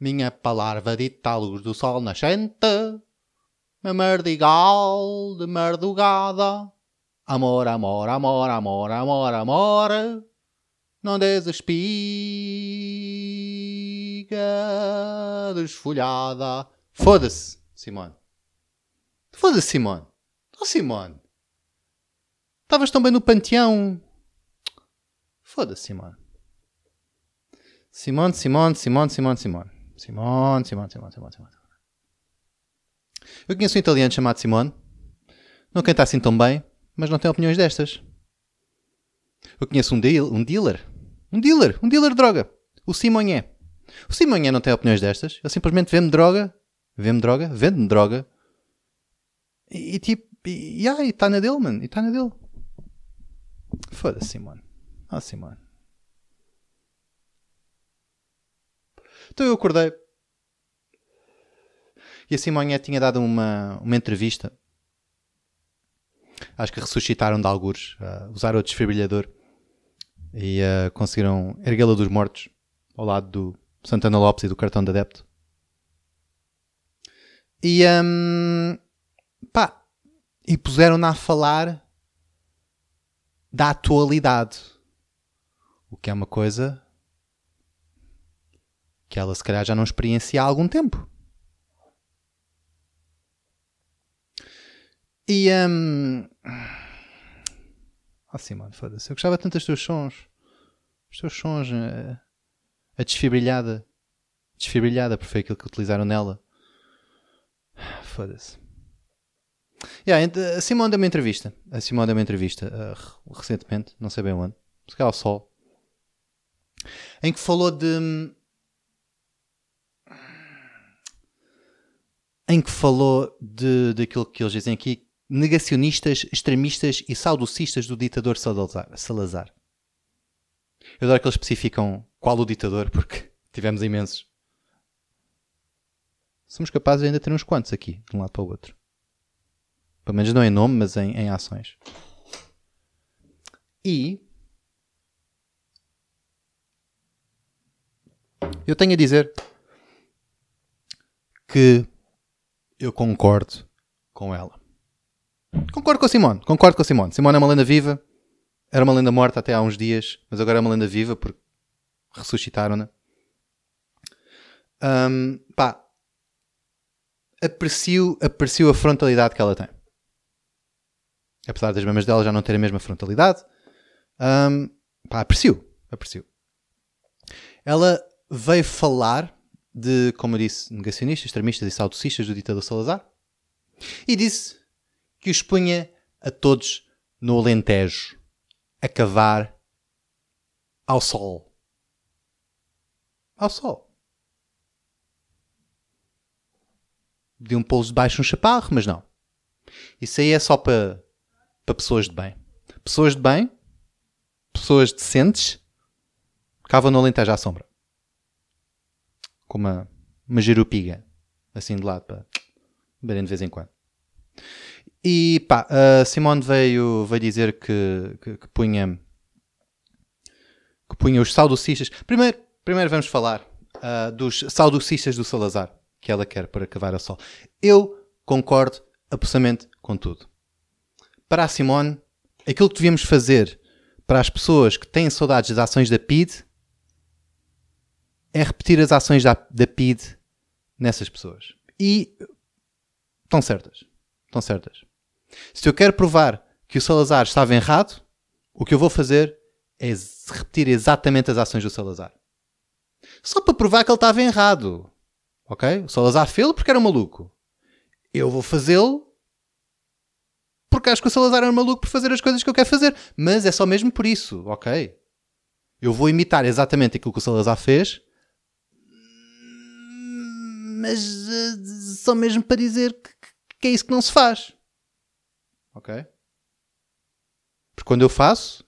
Minha palavra dita à luz do sol nascente, a merdigal de merdugada. Amor, amor, amor, amor, amor, amor, não desespiga desfolhada. Foda-se, Simone. Foda-se, Simone. Oh, Simone. Estavas tão bem no panteão. Foda-se, Simone. Simone, Simone, Simone, Simone, Simone. Simone, Simone, Simone, Simone, Simone. Eu conheço um italiano chamado Simone. Não canta assim tão bem, mas não tem opiniões destas. Eu conheço um, deal, um dealer. Um dealer. Um dealer de droga. O Simonhé. O Simonhé não tem opiniões destas. Ele simplesmente vende droga. Vende droga. Vende droga. E, e tipo... E está na dele, mano. E está na dele. Foda-se, Simone. Ah, Simone. Então eu acordei. E a Simonha tinha dado uma, uma entrevista. Acho que ressuscitaram de algures. Uh, usaram o desfibrilhador. E uh, conseguiram erguê-la dos mortos. Ao lado do Santana Lopes e do cartão de adepto. E, um, pá, e puseram-na a falar da atualidade. O que é uma coisa que ela se calhar já não experiencia há algum tempo. E. Um... Oh, Simone, foda-se. Eu gostava tanto dos teus sons. Os teus sons. A, eh, a desfibrilhada. Desfibrilhada, porque foi aquilo que utilizaram nela. Foda-se. Yeah, a Simone deu uma entrevista. A Simone deu uma entrevista uh, recentemente, não sei bem onde. Se calhar ao Sol. Em que falou de em que falou de, daquilo que eles dizem aqui, negacionistas, extremistas e saudocistas do ditador Salazar. Eu adoro que eles especificam qual o ditador, porque tivemos imensos. Somos capazes de ainda ter uns quantos aqui, de um lado para o outro. Pelo menos não em nome, mas em, em ações. E eu tenho a dizer que eu concordo com ela. Concordo com a Simone. Concordo com a Simone. Simone é uma lenda viva. Era uma lenda morta até há uns dias, mas agora é uma lenda viva porque ressuscitaram-na. Um, pá, aprecio, aprecio a frontalidade que ela tem. Apesar das mamas dela já não terem a mesma frontalidade, um, pá, aprecio, aprecio. Ela veio falar de, como eu disse, negacionistas, extremistas e saudocistas do ditador Salazar e disse que os punha a todos no Alentejo a cavar ao sol. Ao sol. De um pouso de um chaparro, mas não. Isso aí é só para, para pessoas de bem. Pessoas de bem, pessoas decentes, cavam no Alentejo à sombra com uma, uma jerupiga, assim de lado, para beberem de vez em quando. E pá, a Simone veio, veio dizer que, que, que punha que punha os saudocistas. Primeiro, primeiro vamos falar uh, dos saudocistas do Salazar, que ela quer para cavar a sol. Eu concordo absolutamente com tudo. Para a Simone, aquilo que devíamos fazer para as pessoas que têm saudades das ações da PID é repetir as ações da, da PID nessas pessoas. E estão certas. Estão certas. Se eu quero provar que o Salazar estava errado, o que eu vou fazer é repetir exatamente as ações do Salazar. Só para provar que ele estava errado. Ok? O Salazar fez porque era um maluco. Eu vou fazê-lo porque acho que o Salazar era um maluco por fazer as coisas que eu quero fazer. Mas é só mesmo por isso. Ok? Eu vou imitar exatamente aquilo que o Salazar fez mas uh, só mesmo para dizer que, que, é isso que não se faz. Ok? Porque quando eu faço,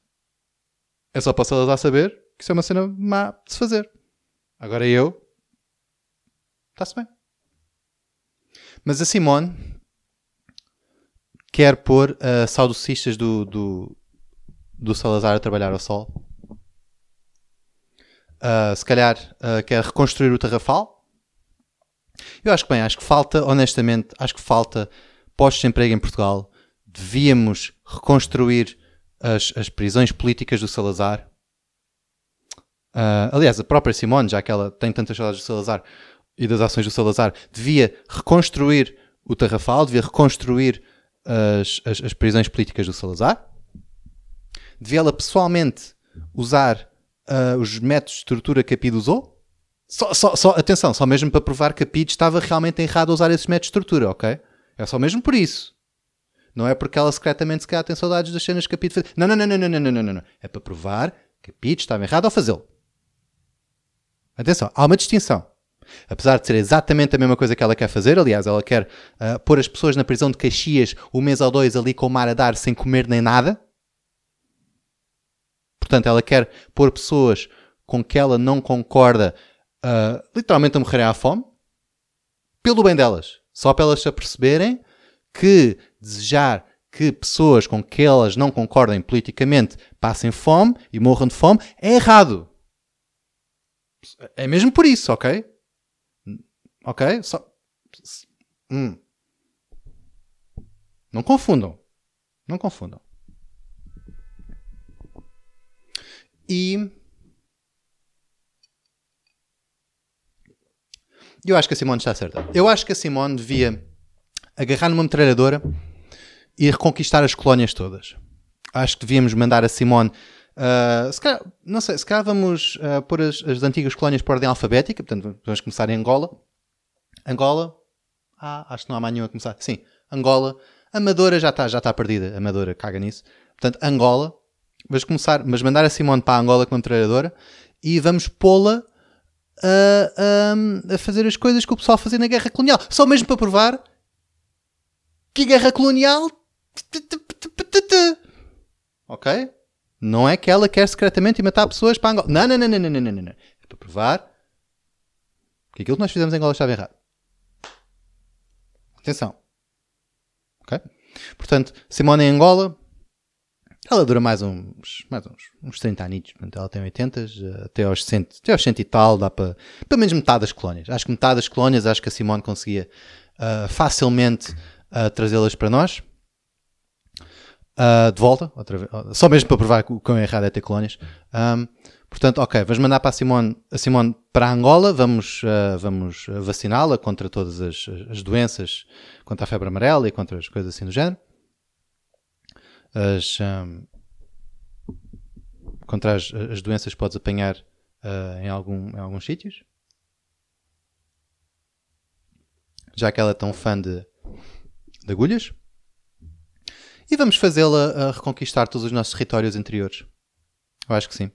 é só para a Salazar saber que isso é uma cena má de se fazer. Agora eu. Está-se bem. Mas a Simone quer pôr uh, saudocistas do, do, do Salazar a trabalhar ao sol. Uh, se calhar uh, quer reconstruir o Tarrafal. Eu acho que bem, acho que falta, honestamente, acho que falta pós-desemprego em Portugal. Devíamos reconstruir as, as prisões políticas do Salazar. Uh, aliás, a própria Simone, já que ela tem tantas saudades do Salazar e das ações do Salazar, devia reconstruir o Tarrafal, devia reconstruir as, as, as prisões políticas do Salazar. Devia ela pessoalmente usar uh, os métodos de tortura que a PID usou. Só, só, só, atenção, só mesmo para provar que a PID estava realmente errado a usar esses métodos de tortura, ok? É só mesmo por isso. Não é porque ela secretamente se calhar tem saudades das cenas que a Pete fez. Não, não, não, não, não, não, não, não. É para provar que a Pete estava errada ao fazê-lo. Atenção, há uma distinção. Apesar de ser exatamente a mesma coisa que ela quer fazer, aliás, ela quer uh, pôr as pessoas na prisão de Caxias um mês ou dois ali com o mar a dar sem comer nem nada. Portanto, ela quer pôr pessoas com que ela não concorda uh, literalmente a morrerem à fome, pelo bem delas, só para elas se aperceberem que desejar que pessoas com que elas não concordem politicamente passem fome e morram de fome é errado. É mesmo por isso, ok? Ok? Só... Hum. Não confundam. Não confundam. E. Eu acho que a Simone está certa. Eu acho que a Simone devia agarrar numa metralhadora e reconquistar as colónias todas. Acho que devíamos mandar a Simone. Uh, se calhar, não sei, se calhar vamos uh, pôr as, as, antigas colónias por ordem alfabética, portanto, vamos começar em Angola. Angola. Ah, acho que não há mais nenhuma a começar. Sim, Angola. Amadora já está já tá perdida. Amadora caga nisso. Portanto, Angola. Vamos começar, mas mandar a Simone para a Angola como treinadora e vamos pô-la a, a, a, fazer as coisas que o pessoal fazia na guerra colonial. Só mesmo para provar que guerra colonial. Ok? Não é que ela quer secretamente matar pessoas para Angola. Não, não, não, não, não, não, não. É para provar que aquilo que nós fizemos em Angola estava errado. Atenção. Ok? Portanto, Simone em Angola, ela dura mais uns, mais uns, uns 30 anos. Ela tem 80, até aos 100, até aos 100 e tal, dá para, pelo menos metade das colónias. Acho que metade das colónias, acho que a Simone conseguia uh, facilmente uh, trazê-las para nós. Uh, de volta, vez, só mesmo para provar que o quão errado é ter colónias. Um, Portanto, ok, vamos mandar para a Simone, a Simone para Angola, vamos, uh, vamos vaciná-la contra todas as, as, doenças, contra a febre amarela e contra as coisas assim do género. As, um, contra as, as doenças podes apanhar uh, em, algum, em alguns sítios. Já que ela é tão fã de, de agulhas. E vamos fazê-la reconquistar todos os nossos territórios interiores. Eu acho que sim.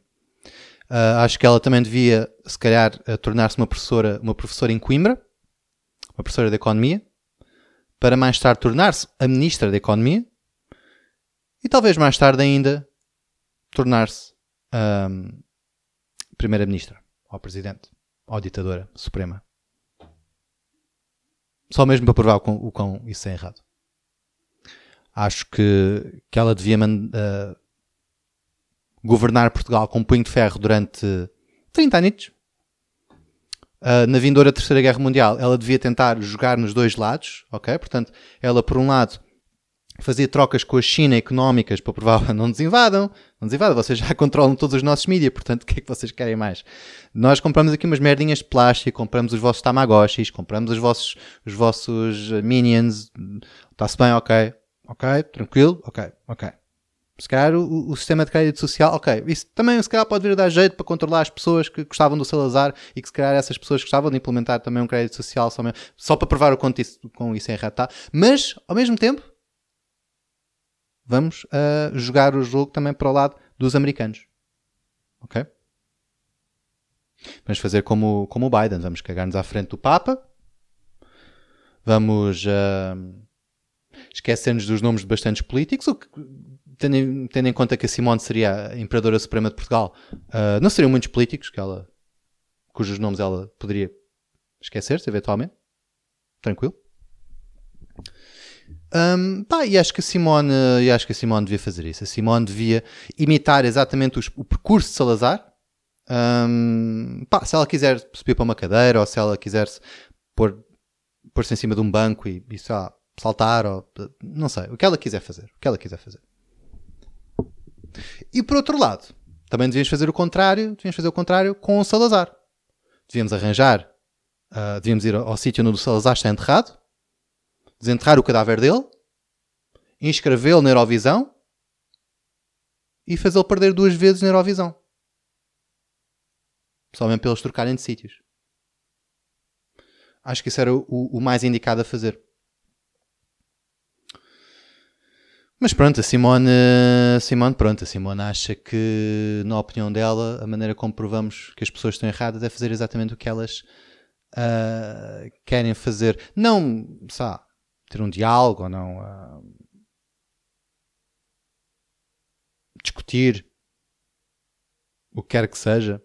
Uh, acho que ela também devia, se calhar, uh, tornar-se uma professora, uma professora em Coimbra, uma professora de Economia, para mais tarde tornar-se a Ministra da Economia e talvez mais tarde ainda tornar-se um, Primeira-Ministra, ou Presidente, ou Ditadora Suprema. Só mesmo para provar o quão, o isso é errado. Acho que, que ela devia uh, governar Portugal com um punho de ferro durante 30 anos. Uh, na vindoura Terceira Guerra Mundial, ela devia tentar jogar nos dois lados, ok? Portanto, ela, por um lado, fazia trocas com a China económicas para provar não nos invadam, não nos invadam, vocês já controlam todos os nossos mídias, portanto, o que é que vocês querem mais? Nós compramos aqui umas merdinhas de plástico, compramos os vossos Tamagotchis, compramos os vossos, os vossos Minions, está-se bem, ok, ok, tranquilo, ok, ok. Se calhar o, o, sistema de crédito social, ok, isso também se calhar pode vir a dar jeito para controlar as pessoas que gostavam do Salazar e que se calhar essas pessoas gostavam de implementar também um crédito social só, só para provar o quanto isso, com isso é errado tá? Mas, ao mesmo tempo, vamos uh, jogar o jogo também para o lado dos americanos. Ok? Vamos fazer como, como o Biden, vamos cagar-nos à frente do Papa, vamos... Uh, esquecendo-nos dos nomes de bastantes políticos, o que, tendo, em, tendo em conta que a Simone seria a Imperadora Suprema de Portugal, uh, não seriam muitos políticos que ela, cujos nomes ela poderia esquecer-se, eventualmente. Tranquilo. Um, pá, e acho que a Simone, e acho que a Simone devia fazer isso. A Simone devia imitar exatamente os, o percurso de Salazar. Um, pá, se ela quiser subir para uma cadeira ou se ela quiser pôr, pôr-se em cima de um banco e, e lá, saltar ou não sei, o que ela quiser fazer, o que ela quiser fazer. E por outro lado, também devíamos fazer o contrário, devíamos fazer o contrário com o Salazar. Devíamos arranjar, uh, devíamos ir ao, sítio onde o Salazar está enterrado, desenterrar o cadáver dele, inscrevê-lo na Eurovisão e fazê-lo perder duas vezes na Eurovisão. Só mesmo para eles trocarem de sítios. Acho que isso era o, o mais indicado a fazer. Mas pronto, a Simone, Simone, pronto, a Simone acha que, na opinião dela, a maneira como provamos que as pessoas estão erradas é fazer exatamente o que elas uh, querem fazer. Não, sabe, ter um diálogo ou não uh, discutir o que quer que seja.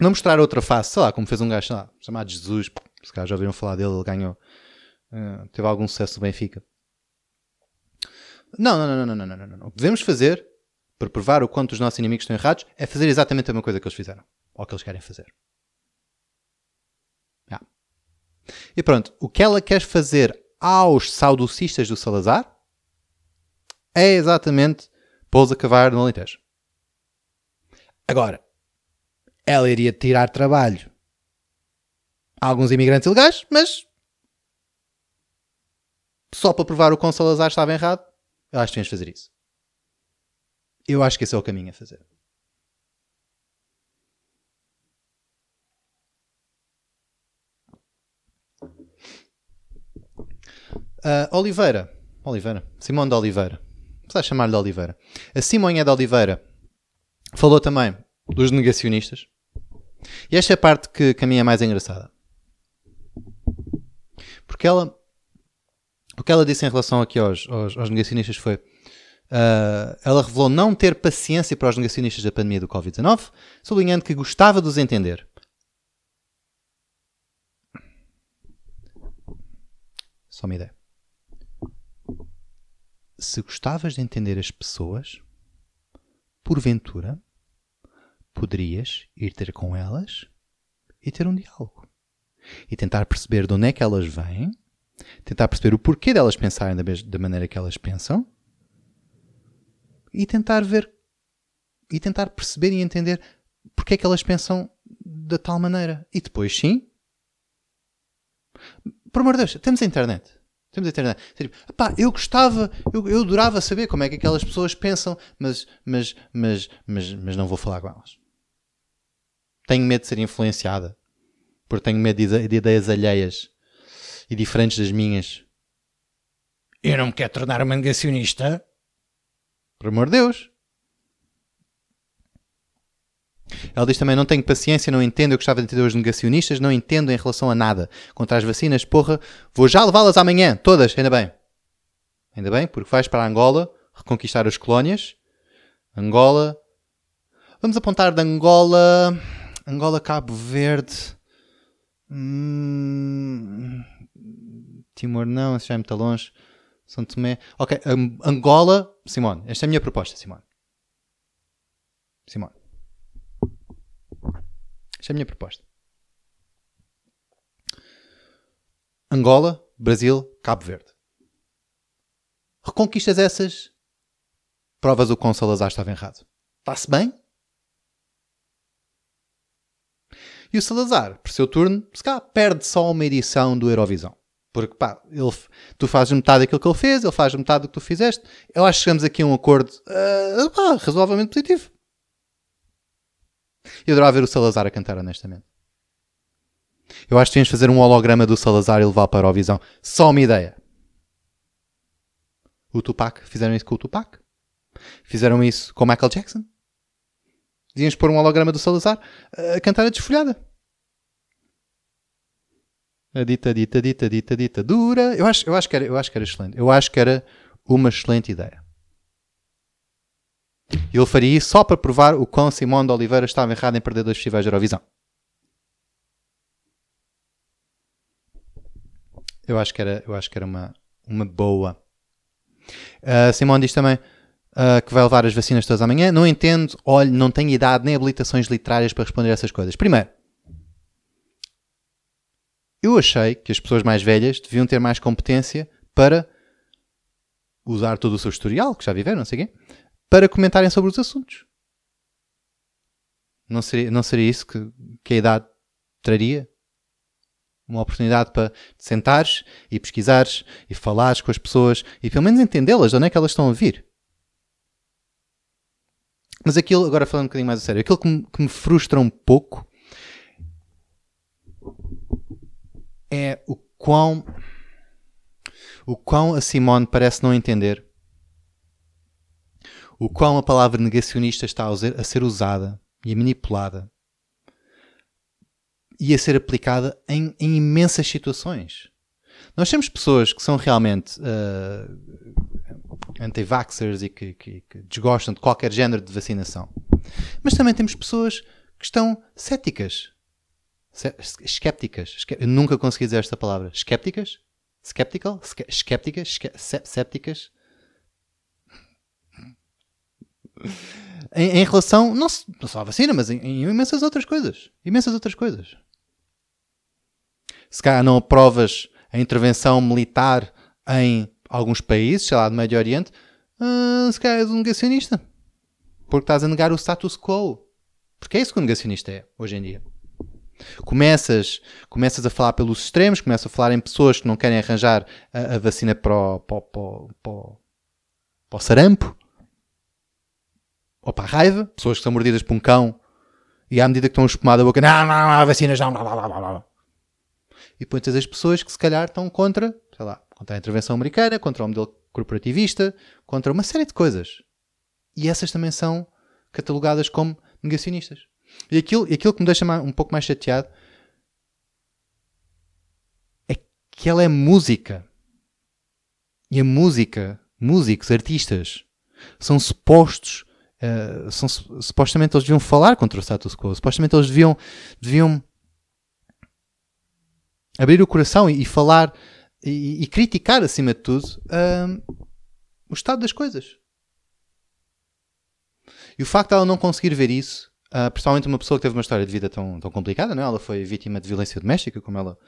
Não mostrar outra face, sei lá, como fez um gajo lá, chamado Jesus, se calhar já ouviram falar dele, ele ganhou, uh, teve algum sucesso no Benfica. Não, não, não, não, não, não, não. O que devemos fazer para provar o quanto os nossos inimigos estão errados é fazer exatamente a mesma coisa que eles fizeram, ou que eles querem fazer. Yeah. E pronto, o que ela quer fazer aos saudocistas do Salazar é exatamente pôs a cavar no Alentejo. Agora, ela iria tirar trabalho a alguns imigrantes ilegais, mas só para provar o quão Salazar estava errado, eu acho que tens de fazer isso. Eu acho que esse é o caminho a fazer. Uh, Oliveira. Oliveira. Simone de Oliveira. Precisa chamar-lhe de Oliveira. A Simonha de Oliveira falou também dos negacionistas. E esta é a parte que, que a mim é mais engraçada. Porque ela. O que ela disse em relação aqui aos, aos, aos negacionistas foi. Uh, ela revelou não ter paciência para os negacionistas da pandemia do Covid-19, sublinhando que gostava de os entender. Só uma ideia se gostavas de entender as pessoas, porventura, poderias ir ter com elas e ter um diálogo. E tentar perceber de onde é que elas vêm, tentar perceber o porquê delas pensarem da, da maneira que elas pensam e tentar ver e tentar perceber e entender porque é que elas pensam da tal maneira. E depois, sim, por amor de Deus, temos a internet. Temos a internet. Tipo, eu gostava, eu, eu adorava saber como é que aquelas pessoas pensam, mas, mas, mas, mas, mas não vou falar com elas. Tenho medo de ser influenciada. Porque tenho medo de, de ideias alheias e diferentes das minhas. Eu não me quero tornar uma negacionista. Por amor de Deus. Ela diz também: não tenho paciência, não entendo. Eu gostava de entender os negacionistas, não entendo em relação a nada. Contra as vacinas, porra, vou já levá-las amanhã, todas, ainda bem. Ainda bem, porque vais para Angola reconquistar as colónias. Angola. Vamos apontar de Angola. Angola, Cabo Verde. Hum... Timor, não, esse já é muito longe. São Tomé. Ok, Angola. Simone, esta é a minha proposta, Simone. Simone. Esta é a minha proposta. Angola, Brasil, Cabo Verde. Reconquistas essas, provas o quão Salazar estava errado. Está-se bem? E o Salazar, por seu turno, se cá perde só uma edição do Eurovisão. Porque, pá, ele, tu fazes metade daquilo que ele fez, ele faz metade do que tu fizeste. Eu acho que chegamos aqui a um acordo uh, pá, razoavelmente positivo. Eu adorava ver o Salazar a cantar, honestamente. Eu acho que tínhamos de fazer um holograma do Salazar e levar para a Eurovisão. Só uma ideia. O Tupac. Fizeram isso com o Tupac. Fizeram isso com o Michael Jackson. Devíamos pôr um holograma do Salazar a cantar a desfolhada. A dita, dita, dita, dita, dita dura. Eu acho, eu, acho que era, eu acho que era excelente. Eu acho que era uma excelente ideia. Ele faria isso só para provar o quão Simão de Oliveira estava errado em perder dois festivais de Eurovisão. Eu acho que era, eu acho que era uma, uma boa. Uh, Simão diz também uh, que vai levar as vacinas todas amanhã. Não entendo, olhe, não tenho idade nem habilitações literárias para responder a essas coisas. Primeiro, eu achei que as pessoas mais velhas deviam ter mais competência para usar todo o seu historial, que já viveram, não sei quê, para comentarem sobre os assuntos. Não seria, não seria isso que, que a idade traria? Uma oportunidade para sentares e pesquisares e falares com as pessoas e pelo menos entendê-las, de onde é que elas estão a vir. Mas aquilo, agora falando um bocadinho mais a sério, aquilo que me, que me frustra um pouco é o quão o quão a Simone parece não entender o quão a palavra negacionista está a ser usada e manipulada e a ser aplicada em, em imensas situações. Nós temos pessoas que são realmente uh, anti-vaxxers e que, que, que, desgostam de qualquer género de vacinação. Mas também temos pessoas que estão céticas. Escépticas. Eu nunca consegui dizer esta palavra. Escépticas? Skeptical? Escépticas? Sépticas? em, em, relação, não, não, só à vacina, mas em, em, imensas outras coisas. Imensas outras coisas. Se calhar não aprovas a intervenção militar em alguns países, sei lá, do Médio Oriente, uh, se calhar és um negacionista. Porque estás a negar o status quo. Porque é isso que um negacionista é, hoje em dia. Começas, começas a falar pelos extremos, começas a falar em pessoas que não querem arranjar a, a vacina para o, para, para, para o sarampo, ou para a raiva, pessoas que são mordidas por um cão e à medida que estão a espumar da boca, não, não, não, a vacina já, blá, blá, blá, blá. E depois as pessoas que se calhar estão contra, sei lá, contra a intervenção americana, contra o modelo corporativista, contra uma série de coisas. E essas também são catalogadas como negacionistas. E aquilo, aquilo que me deixa um pouco mais chateado é que ela é música. E a música, músicos, artistas, são supostos, uh, são, supostamente eles deviam falar contra o status quo, supostamente eles deviam, deviam abrir o coração e, e falar e, e, criticar, acima de tudo, uh, o estado das coisas. E o facto de ela não conseguir ver isso, uh, principalmente uma pessoa que teve uma história de vida tão, tão complicada, não é? ela foi vítima de violência doméstica, como ela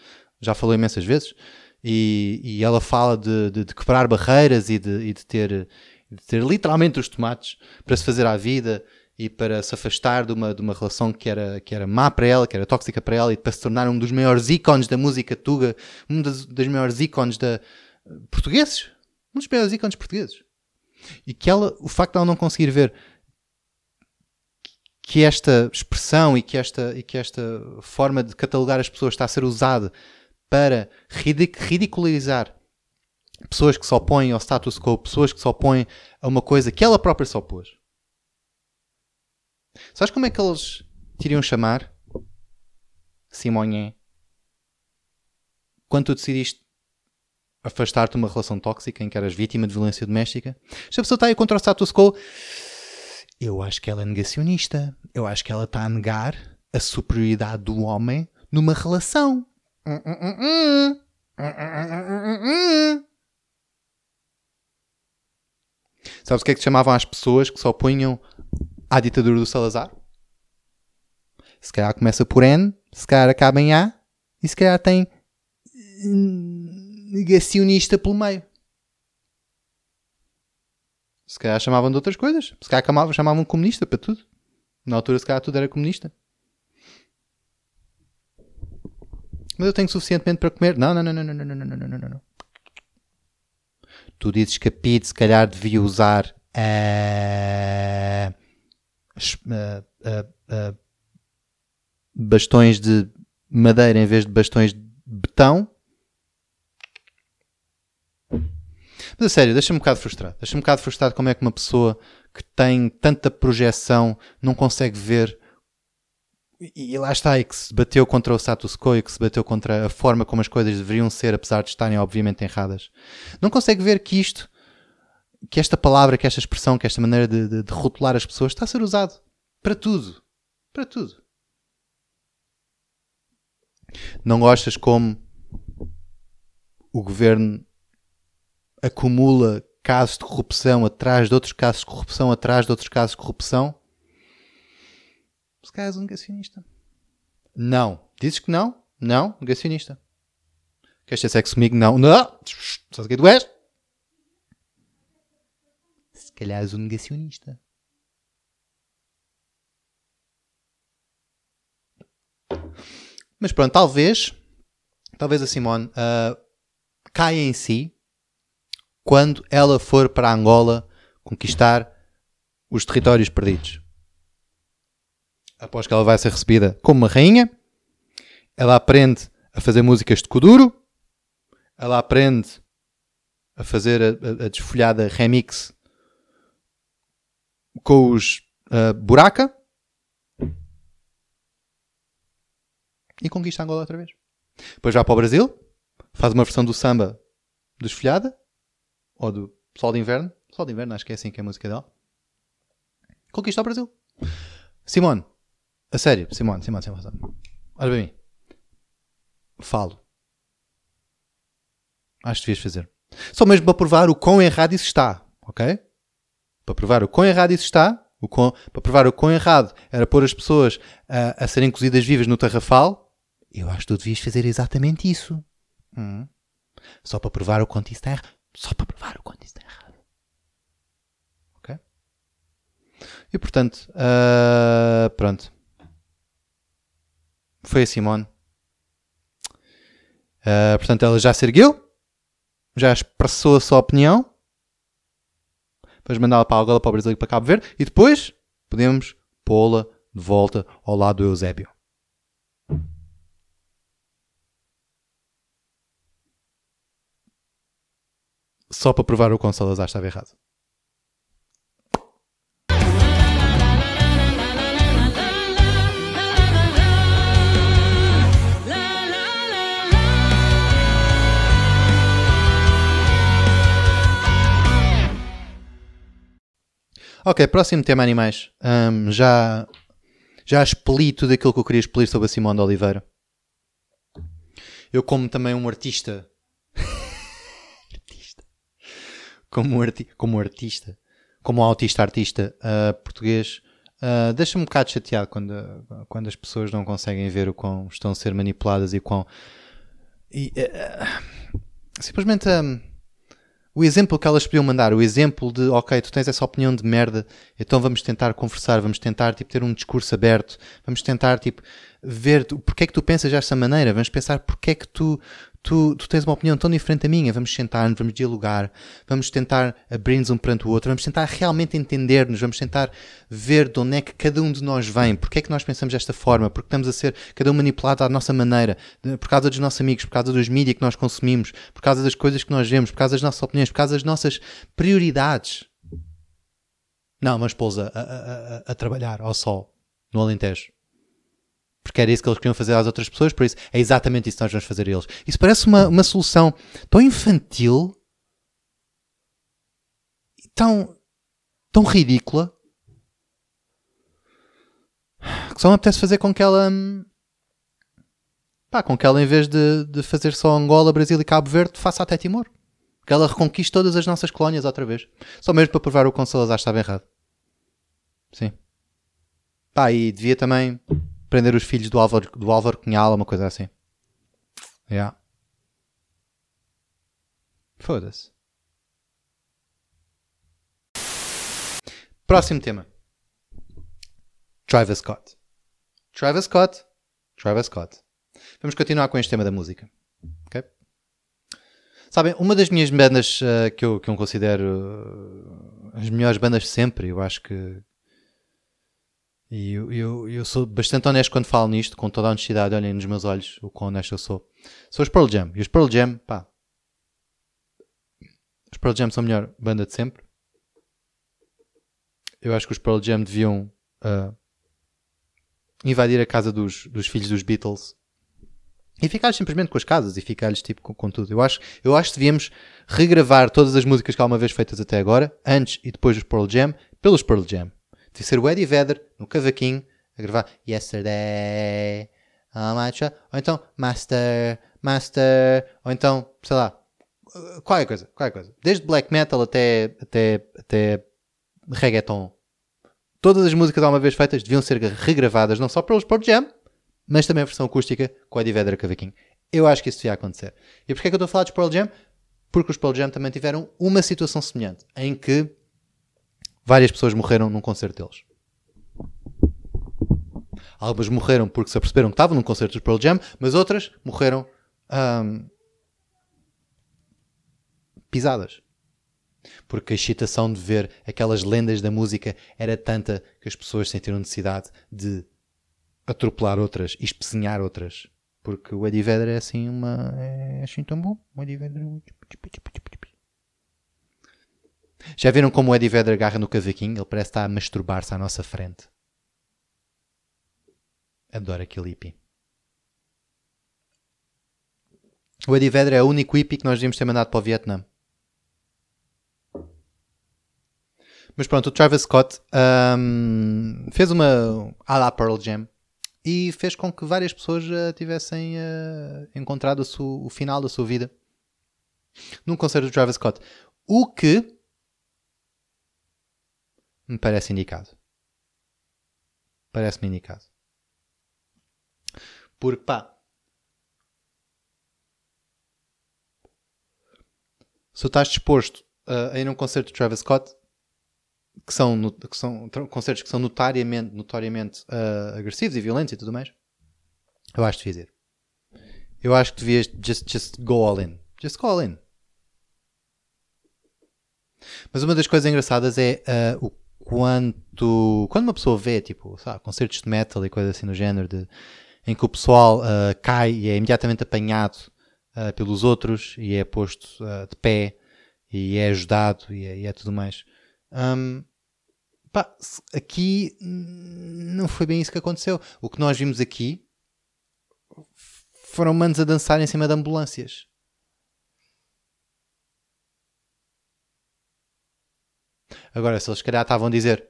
já falou imensas vezes, e, e ela fala de, de, de, quebrar barreiras e de, e de, ter, de ter literalmente os tomates para se fazer à vida e para se afastar de uma, de uma relação que era, que era má para ela, que era tóxica para ela, e para se tornar um dos maiores ícones da música tuga, um dos, dos maiores ícones da, portugueses. Um dos maiores ícones portugueses. E que ela, o facto de ela não conseguir ver que esta expressão e que esta, e que esta forma de catalogar as pessoas está a ser usada para ridicularizar pessoas que se opõem ao status quo, pessoas que se opõem a uma coisa que ela própria se opôs. Sabes como é que eles te iriam chamar? Simonhé. Quando tu decidiste afastar-te de uma relação tóxica em que eras vítima de violência doméstica, se a pessoa está aí contra o status quo, eu acho que ela é negacionista. Eu acho que ela está a negar a superioridade do homem numa relação. Sabes o que é que chamavam as pessoas que se opunham à ditadura do Salazar? Se calhar começa por N, se calhar acaba em A e se calhar tem negacionista pelo meio. Se calhar chamavam de outras coisas. Se calhar chamavam, chamavam comunista para tudo. Na altura, se calhar, tudo era comunista. Mas eu tenho suficientemente para comer. Não, não, não, não, não, não, não, não, não, não. Tu dizes que a PID se calhar devia usar uh, uh, uh, bastões de madeira em vez de bastões de betão. Mas a sério, deixa-me um bocado frustrado. Deixa-me um bocado frustrado como é que uma pessoa que tem tanta projeção não consegue ver e, lá está, e que se bateu contra o status quo e que se bateu contra a forma como as coisas deveriam ser, apesar de estarem obviamente erradas, não consegue ver que isto, que esta palavra, que esta expressão, que esta maneira de, de, de rotular as pessoas está a ser usado para tudo. Para tudo. Não gostas como o governo acumula casos de corrupção atrás de outros casos de corrupção, atrás de outros casos de corrupção? Se calhar és um negacionista. Não. Dizes que não? Não. Negacionista. Queres ter sexo comigo? Não. Não. Sabes o que tu és? Se calhar és um negacionista. Mas pronto, talvez, talvez a Simone uh, caia em si quando ela for para Angola conquistar os territórios perdidos. Após que ela vai ser recebida como uma rainha, ela aprende a fazer músicas de Kuduro, ela aprende a fazer a, a, a desfolhada remix com os uh, Buraca e conquista Angola outra vez. Depois vai para o Brasil, faz uma versão do samba desfolhada ou do Sol de Inverno. Sol de Inverno, acho que é assim que é a música dela. Conquista o Brasil. Simone, a sério, Simone, Simone, Simone. Simone. Olha para mim. Falo. Acho que devias fazer. Só mesmo para provar o quão errado isso está, ok? Para provar o quão errado isso está, o quão, para provar o quão errado era pôr as pessoas a, a serem cozidas vivas no tarrafal, eu acho que tu devias fazer exatamente isso. Hum. Só para provar o quanto isso está errado. Só para provar o quanto isso está errado. Ok? E portanto, uh, pronto. Foi a Simone. Uh, portanto, ela já se ergueu, já expressou a sua opinião. Depois mandá-la para Angola, para o Brasil e para Cabo Verde. E depois podemos pô-la de volta ao lado do Eusébio. Só para provar o quão Salazar estava errado. Ok, próximo tema animais. Um, já, já expeli tudo aquilo que eu queria expelir sobre a Simone de Oliveira. Eu, como também um artista. Como, arti como artista. Como autista artista uh, português. Uh, Deixa-me um bocado chateado quando, quando as pessoas não conseguem ver o quão estão a ser manipuladas e quão. E, uh, simplesmente. Um, o exemplo que elas podiam mandar, o exemplo de, ok, tu tens essa opinião de merda, então vamos tentar conversar, vamos tentar tipo, ter um discurso aberto, vamos tentar tipo, ver porque é que tu pensas desta maneira, vamos pensar porque é que tu, tu, tu tens uma opinião tão diferente da minha, vamos sentar-nos, vamos dialogar, vamos tentar abrir-nos um perante o outro, vamos tentar realmente entender-nos, vamos tentar ver de onde é que cada um de nós vem, porque é que nós pensamos desta forma, porque estamos a ser cada um manipulado à nossa maneira, por causa dos nossos amigos, por causa dos mídias que nós consumimos, por causa das coisas que nós vemos, por causa das nossas opiniões, por causa das nossas prioridades. Não, mas pôs a, a, a, a trabalhar ao sol, no Alentejo porque era isso que eles queriam fazer às outras pessoas, por isso é exatamente isso que nós vamos fazer a eles. Isso parece uma, uma solução tão infantil tão, tão ridícula que só me apetece fazer com que ela. Pá, com que ela, em vez de, de fazer só Angola, Brasil e Cabo Verde, faça até Timor. Que ela reconquiste todas as nossas colónias outra vez. Só mesmo para provar o que o Salazar estava errado. Sim. Pá, e devia também prender os filhos do Álvaro, do Álvaro Cunhal, uma coisa assim. Yeah. Foda-se. Próximo tema. Travis Scott. Travis Scott. Travis Scott. Vamos continuar com este tema da música. Ok? Sabem, uma das minhas bandas uh, que, eu, que eu considero uh, as melhores bandas de sempre, eu acho que, e eu, eu, eu, sou bastante honesto quando falo nisto, com toda a honestidade, olhem nos meus olhos o quão honesto eu sou. Sou os Pearl Jam. E os Pearl Jam, pá. Os Pearl Jam são a melhor banda de sempre. Eu acho que os Pearl Jam deviam uh, invadir a casa dos, dos filhos dos Beatles e ficar simplesmente com as casas e ficar-lhes tipo com, com, tudo. Eu acho, eu acho que devíamos regravar todas as músicas que alguma vez feitas até agora, antes e depois dos Pearl Jam, pelos Pearl Jam. Devia ser o Eddie Vedder no cavaquinho a gravar Yesterday, oh my ou então Master, Master, ou então, sei lá, qualquer coisa, qualquer coisa. Desde black metal até, até, até reggaeton. Todas as músicas alguma vez feitas deviam ser regravadas, não só pelos Pearl Jam, mas também a versão acústica com Eddie Vedder Cavaquinho. Eu acho que isso devia acontecer. E porquê é que eu estou a falar de Pearl Jam? Porque os Pearl Jam também tiveram uma situação semelhante, em que várias pessoas morreram num concerto deles. Algumas morreram porque se aperceberam que estavam num concerto dos Pearl Jam, mas outras morreram um, pisadas. Porque a excitação de ver aquelas lendas da música era tanta que as pessoas sentiram necessidade de atropelar outras e espezinhar outras. Porque o Eddie Vedder é assim uma. É assim tão bom. O Eddie Vedder. É Já viram como o Eddie Vedder agarra no cavaquinho? Ele parece estar a masturbar-se à nossa frente. Adoro aquele hippie. O Eddie Vedder é o único hippie que nós devíamos ter mandado para o Vietnã. Mas pronto, o Travis Scott um, fez uma à la Pearl Jam e fez com que várias pessoas uh, tivessem uh, encontrado o, o final da sua vida num concerto do Travis Scott. O que me parece indicado. Parece-me indicado. Porque pá. Se tu estás disposto uh, a ir num concerto do Travis Scott, que são, que são concertos que são notariamente, notoriamente uh, agressivos e violentos e tudo mais, eu acho que devias ir. Eu acho que devias just, just go all in. Just go all in. Mas uma das coisas engraçadas é uh, o quanto. Quando uma pessoa vê, tipo, sabe, concertos de metal e coisas assim no género, de, em que o pessoal uh, cai e é imediatamente apanhado uh, pelos outros e é posto de pé e é ajudado e é, e é tudo mais. Um, pá, aqui não foi bem isso que aconteceu. O que nós vimos aqui foram manos a dançar em cima de ambulâncias. Agora, se eles calhar estavam a dizer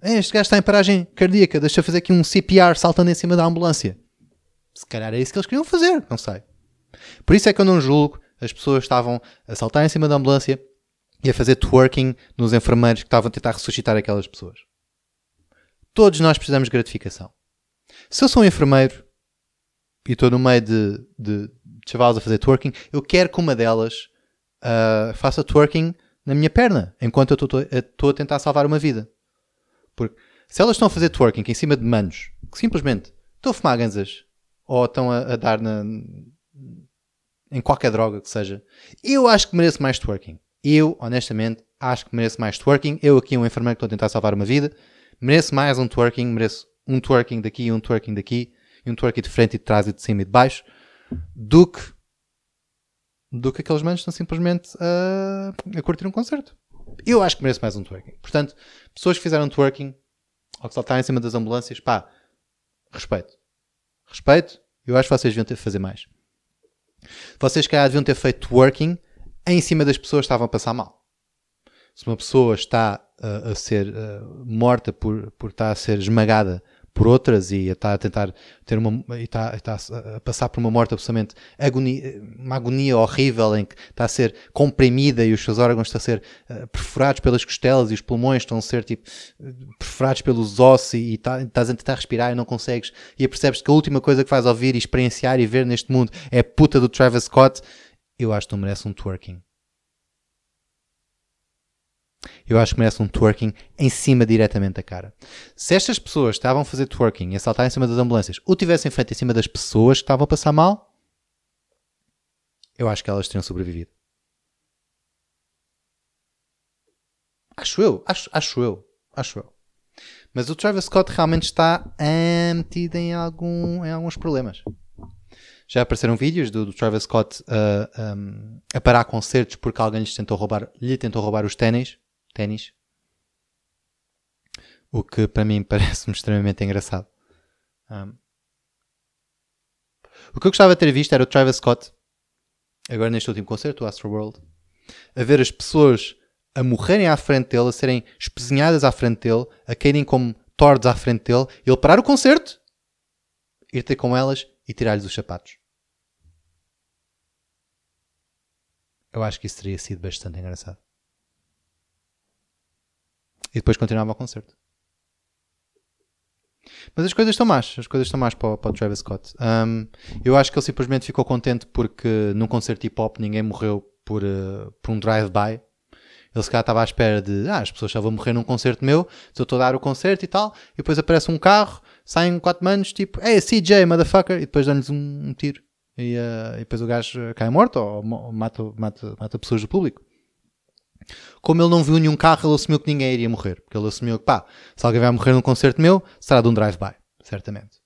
este gajo está em paragem cardíaca, deixa fazer aqui um CPR saltando em cima da ambulância. Se calhar é isso que eles queriam fazer, não sei. Por isso é que eu não julgo as pessoas estavam a saltar em cima da ambulância e a fazer twerking nos enfermeiros que estavam a tentar ressuscitar aquelas pessoas. Todos nós precisamos de gratificação. Se eu sou um enfermeiro e estou no meio de, de, de chavalos a fazer twerking, eu quero que uma delas uh, faça twerking na minha perna, enquanto eu estou a tentar salvar uma vida. Porque se elas estão a fazer twerking em cima de manos, que simplesmente estão a fumar ganzas, ou estão a, a dar na, em qualquer droga que seja, eu acho que mereço mais twerking. Eu, honestamente, acho que mereço mais twerking. Eu aqui, um enfermeiro que estou a tentar salvar uma vida, mereço mais um twerking, mereço um twerking daqui um twerking daqui, e um twerking de frente e de trás e de cima e de baixo, do que do que aqueles manos estão simplesmente a, a curtir um concerto. Eu acho que mereço mais um twerking. Portanto, pessoas que fizeram twerking ou que saltaram em cima das ambulâncias, pá, respeito. Respeito, eu acho que vocês deviam ter de fazer mais. Vocês, calhar, deviam ter feito twerking em cima das pessoas que estavam a passar mal. Se uma pessoa está uh, a ser uh, morta por, por estar a ser esmagada por outras e está a tentar ter uma e está, está, a passar por uma morte absolutamente agonia, uma agonia horrível em que está a ser comprimida e os seus órgãos estão a ser uh, perfurados pelas costelas e os pulmões estão a ser tipo perfurados pelos ossos e, está, estás a tentar respirar e não consegues e percebes que a última coisa que vais ouvir e experienciar e ver neste mundo é a puta do Travis Scott eu acho que tu mereces um twerking eu acho que merece um twerking em cima diretamente da cara. Se estas pessoas estavam a fazer twerking e a saltar em cima das ambulâncias o tivessem feito em cima das pessoas que estavam a passar mal, eu acho que elas teriam sobrevivido. Acho eu, acho, acho eu, acho eu. Mas o Travis Scott realmente está metido em, algum, em alguns problemas. Já apareceram vídeos do, do Travis Scott uh, um, a parar concertos porque alguém lhes tentou roubar, lhe tentou roubar os ténis ténis. O que para mim parece-me extremamente engraçado. Um, o que eu gostava de ter visto era o Travis Scott, agora neste último concerto, o Astro World, a ver as pessoas a morrerem à frente dele, a serem espezinhadas à frente dele, a caírem como tordos à frente dele, ele parar o concerto, ir ter com elas e tirar-lhes os sapatos. Eu acho que isso teria sido bastante engraçado. E depois continuava o concerto. Mas as coisas estão más. As coisas estão más para, para o Travis Scott. Um, eu acho que ele simplesmente ficou contente porque num concerto hip hop ninguém morreu por, uh, por um drive-by. Ele se calhar estava à espera de ah, as pessoas já vão morrer num concerto meu, se eu estou a dar o concerto e tal, e depois aparece um carro, saem quatro manos, tipo, hey, CJ, motherfucker, e depois dão-lhes um, um, tiro. E, uh, e, depois o gajo cai morto ou mata, mata, mata pessoas do público. Como ele não viu nenhum carro, ele assumiu que ninguém iria morrer. Porque ele assumiu que, pá, se alguém vai morrer num concerto meu, será de um drive-by. Certamente.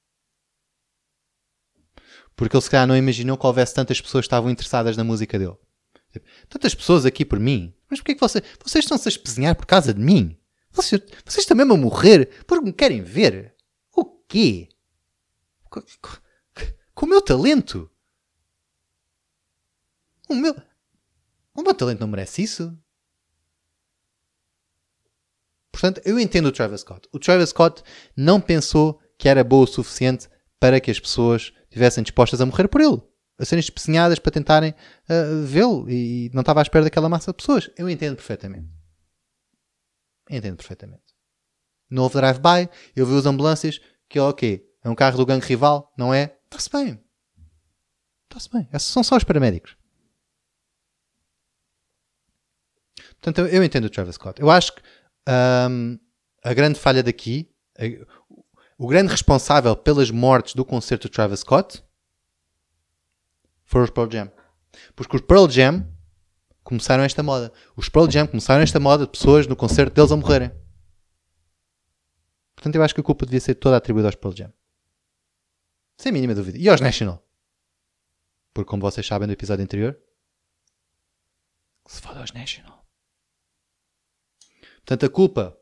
Porque ele se calhar não imaginou que houvesse tantas pessoas que estavam interessadas na música dele. Tipo, tantas pessoas aqui por mim. Mas porquê que você, vocês estão-se a espezinhar por causa de mim? Vocês, vocês mesmo a morrer porque me querem ver? O quê? Com o meu talento? O meu... O meu talento não merece isso? Portanto, eu entendo o Travis Scott. O Travis Scott não pensou que era boa o suficiente para que as pessoas estivessem dispostas a morrer por ele. A serem especinhadas para tentarem uh, vê-lo e não estava à espera daquela massa de pessoas. Eu entendo perfeitamente. Entendo perfeitamente. No drive-by, eu vi as ambulâncias, que é ok, é um carro do gangue rival, não é? Está-se bem. Está-se bem. Esses são só os paramédicos. Portanto, eu entendo o Travis Scott. Eu acho que um, a grande falha daqui, a, o grande responsável pelas mortes do concerto de Travis Scott foram os Pearl Jam. Porque os Pearl Jam começaram esta moda. Os Pearl Jam começaram esta moda de pessoas no concerto deles a morrerem. Portanto, eu acho que a culpa devia ser toda atribuída aos Pearl Jam. Sem mínima dúvida. E aos National. Porque, como vocês sabem do episódio anterior, se foda aos National. Portanto, a culpa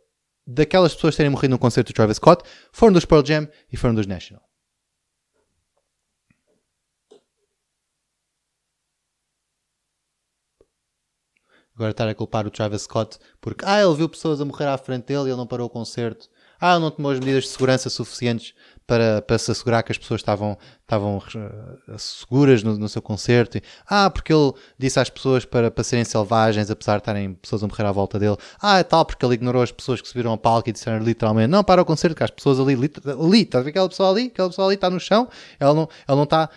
daquelas pessoas terem morrido no concerto do Travis Scott foram dos Pearl Jam e foram dos National. Agora estar a culpar o Travis Scott porque ah, ele viu pessoas a morrer à frente dele e ele não parou o concerto. Ah, ele não tomou as medidas de segurança suficientes para, para se assegurar que as pessoas estavam, estavam uh, seguras no, no, seu concerto. Ah, porque ele disse às pessoas para, para serem selvagens, apesar de estarem pessoas a morrer à volta dele. Ah, é tal, porque ele ignorou as pessoas que subiram ao palco e disseram literalmente: Não, para o concerto, que as pessoas ali, ali, está a ver aquela pessoa ali? Aquela pessoa ali está no chão, ela não, ela não está.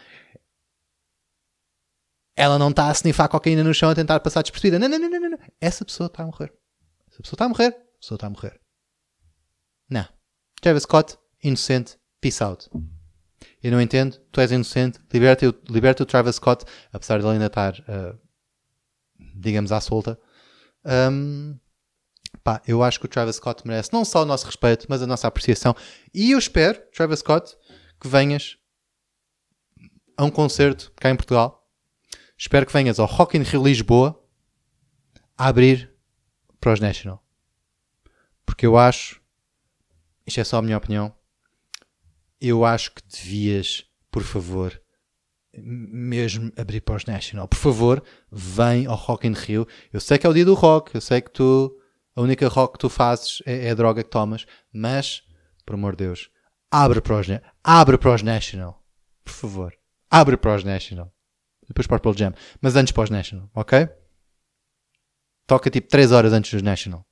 Ela não está a snifar cocaína no chão a tentar passar despercebida. Não, não, não, não, não. Essa pessoa está a morrer. Essa pessoa está a morrer. A pessoa está a morrer. Não. Travis Scott, inocente, Peace out. Eu não entendo, tu és inocente, liberta, liberta o Travis Scott, apesar de ele ainda estar, uh, digamos, à solta. Um, pá, eu acho que o Travis Scott merece não só o nosso respeito, mas a nossa apreciação. E eu espero, Travis Scott, que venhas a um concerto cá em Portugal. Espero que venhas ao Rock in Rio Lisboa a abrir para os National. Porque eu acho, isto é só a minha opinião, eu acho que devias, por favor, mesmo abrir para os National. Por favor, vem ao Rock in Rio. Eu sei que é o dia do rock, eu sei que tu, a única rock que tu fazes é, é a droga que tomas, mas, por amor de Deus, abre para os, abre para os National. Por favor, abre para os National. Depois para o Jam. Mas antes para os National, ok? Toca tipo 3 horas antes dos National.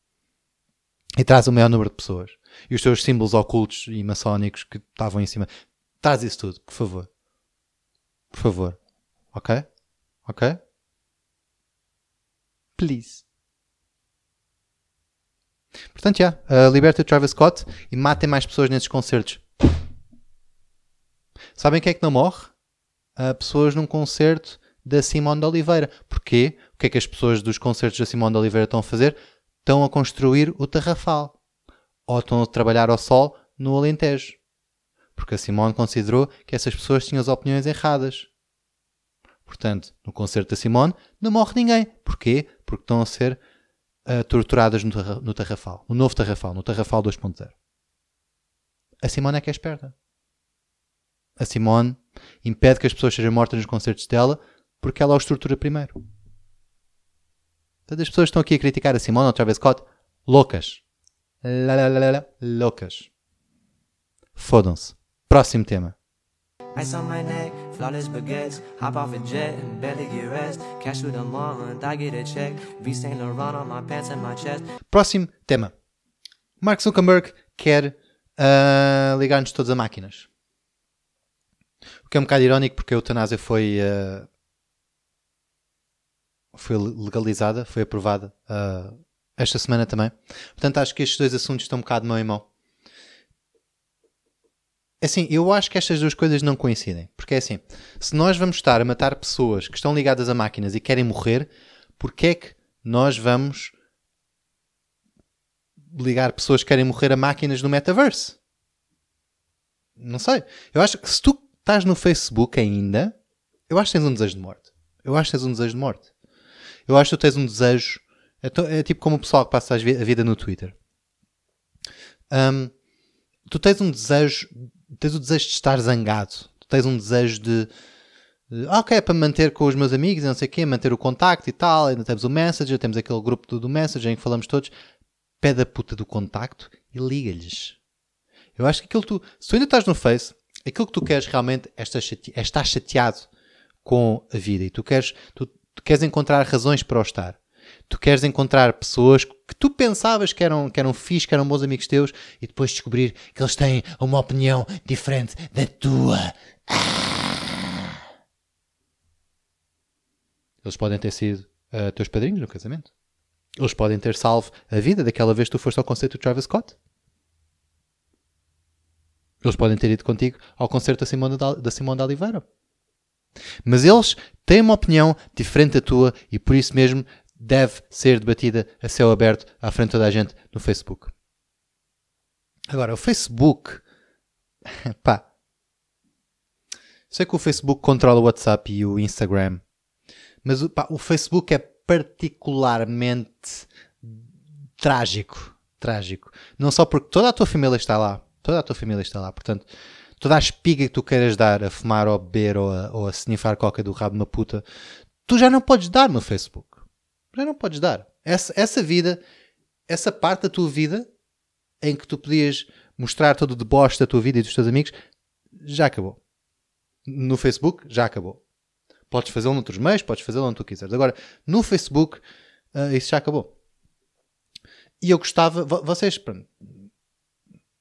E traz o maior número de pessoas e os seus símbolos ocultos e maçónicos que estavam em cima. Traz isso tudo, por favor. Por favor. Ok? Ok? Please. Portanto, já. Yeah, uh, libertem o Travis Scott e matem mais pessoas nesses concertos. Sabem quem é que não morre? Uh, pessoas num concerto da Simone de Oliveira. Porquê? O que é que as pessoas dos concertos da Simone de Oliveira estão a fazer? Estão a construir o Tarrafal ou estão a trabalhar ao sol no Alentejo. Porque a Simone considerou que essas pessoas tinham as opiniões erradas. Portanto, no concerto da Simone não morre ninguém. Porquê? Porque estão a ser uh, torturadas no, no Tarrafal. No novo Tarrafal, no Tarrafal 2.0. A Simone é que é esperta. a Simone, impede que as pessoas sejam mortas nos concertos dela, porque ela o estrutura primeiro. Todas as pessoas estão aqui a criticar a Simone ou Travis Scott, loucas. Lalalala, loucas. Fodam-se. Próximo tema. Ice on my neck, flawless baguettes. Hop off a jet and barely get rest. Cash through the month, I get a check. V Saint Laurent on my pants and my chest. Próximo tema. Mark Zuckerberg quer ah, ligar-nos todos a máquinas. O que é um bocado irónico porque a eutanásia foi, ah, foi legalizada, foi aprovada ah, esta semana também. Portanto, acho que estes dois assuntos estão um bocado mão em mão. Assim, eu acho que estas duas coisas não coincidem. Porque é assim, se nós vamos estar a matar pessoas que estão ligadas a máquinas e querem morrer, porque é que nós vamos ligar pessoas que querem morrer a máquinas no metaverse? Não sei. Eu acho que se tu estás no Facebook ainda, eu acho que tens um desejo de morte. Eu acho que tens um desejo de morte. Eu acho que tu tens um desejo. É, to- é tipo como o pessoal que passa a vida no Twitter. Hum, tu tens um desejo. Tens o desejo de estar zangado. Tu tens um desejo de. de, "Ah, ok, é para manter com os meus amigos e não sei o quê, manter o contacto e tal. Ainda temos o Messenger, temos aquele grupo do, do Messenger em que falamos todos. Pede a puta do contacto e liga-lhes. Eu acho que aquilo que tu. Se tu ainda estás no Face, aquilo que tu queres realmente é estar, chate, é estar chateado com a vida e tu queres, tu, tu queres encontrar razões para o estar. Tu queres encontrar pessoas que tu pensavas que eram, que eram fixe, que eram bons amigos teus e depois descobrir que eles têm uma opinião diferente da tua. Ah! Eles podem ter sido ah, teus padrinhos no casamento. Eles podem ter salvo a vida daquela vez que tu foste ao concerto do Travis Scott. Eles podem ter ido contigo ao concerto da Simone da, da Simone de Oliveira. Mas eles têm uma opinião diferente da tua e por isso mesmo deve ser debatida a céu aberto à frente de toda a gente no Facebook. Agora, o Facebook. Pá. Sei que o Facebook controla o WhatsApp e o Instagram. Mas pá, o Facebook é particularmente trágico. Trágico. Não só porque toda a tua família está lá. Toda a tua família está lá. Portanto, toda a espiga que tu queiras dar a fumar ou a beber ou a, ou a snifar coca do rabo de uma puta, tu já não podes dar no Facebook. Já não podes dar. Essa, essa vida, essa parte da tua vida em que tu podias mostrar todo o deboche da tua vida e dos teus amigos, já acabou. No Facebook, já acabou. Podes fazê-lo noutros meios, podes fazê-lo onde tu quiseres. Agora, no Facebook, ah, isso já acabou. E eu gostava, vo- vocês,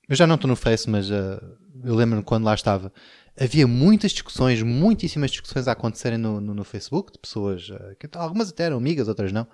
eu já não estou no Face, mas ah, eu lembro-me quando lá estava, havia muitas discussões, muitíssimas discussões a acontecerem no, no, no Facebook, de pessoas, ah, que algumas até eram amigas, outras não.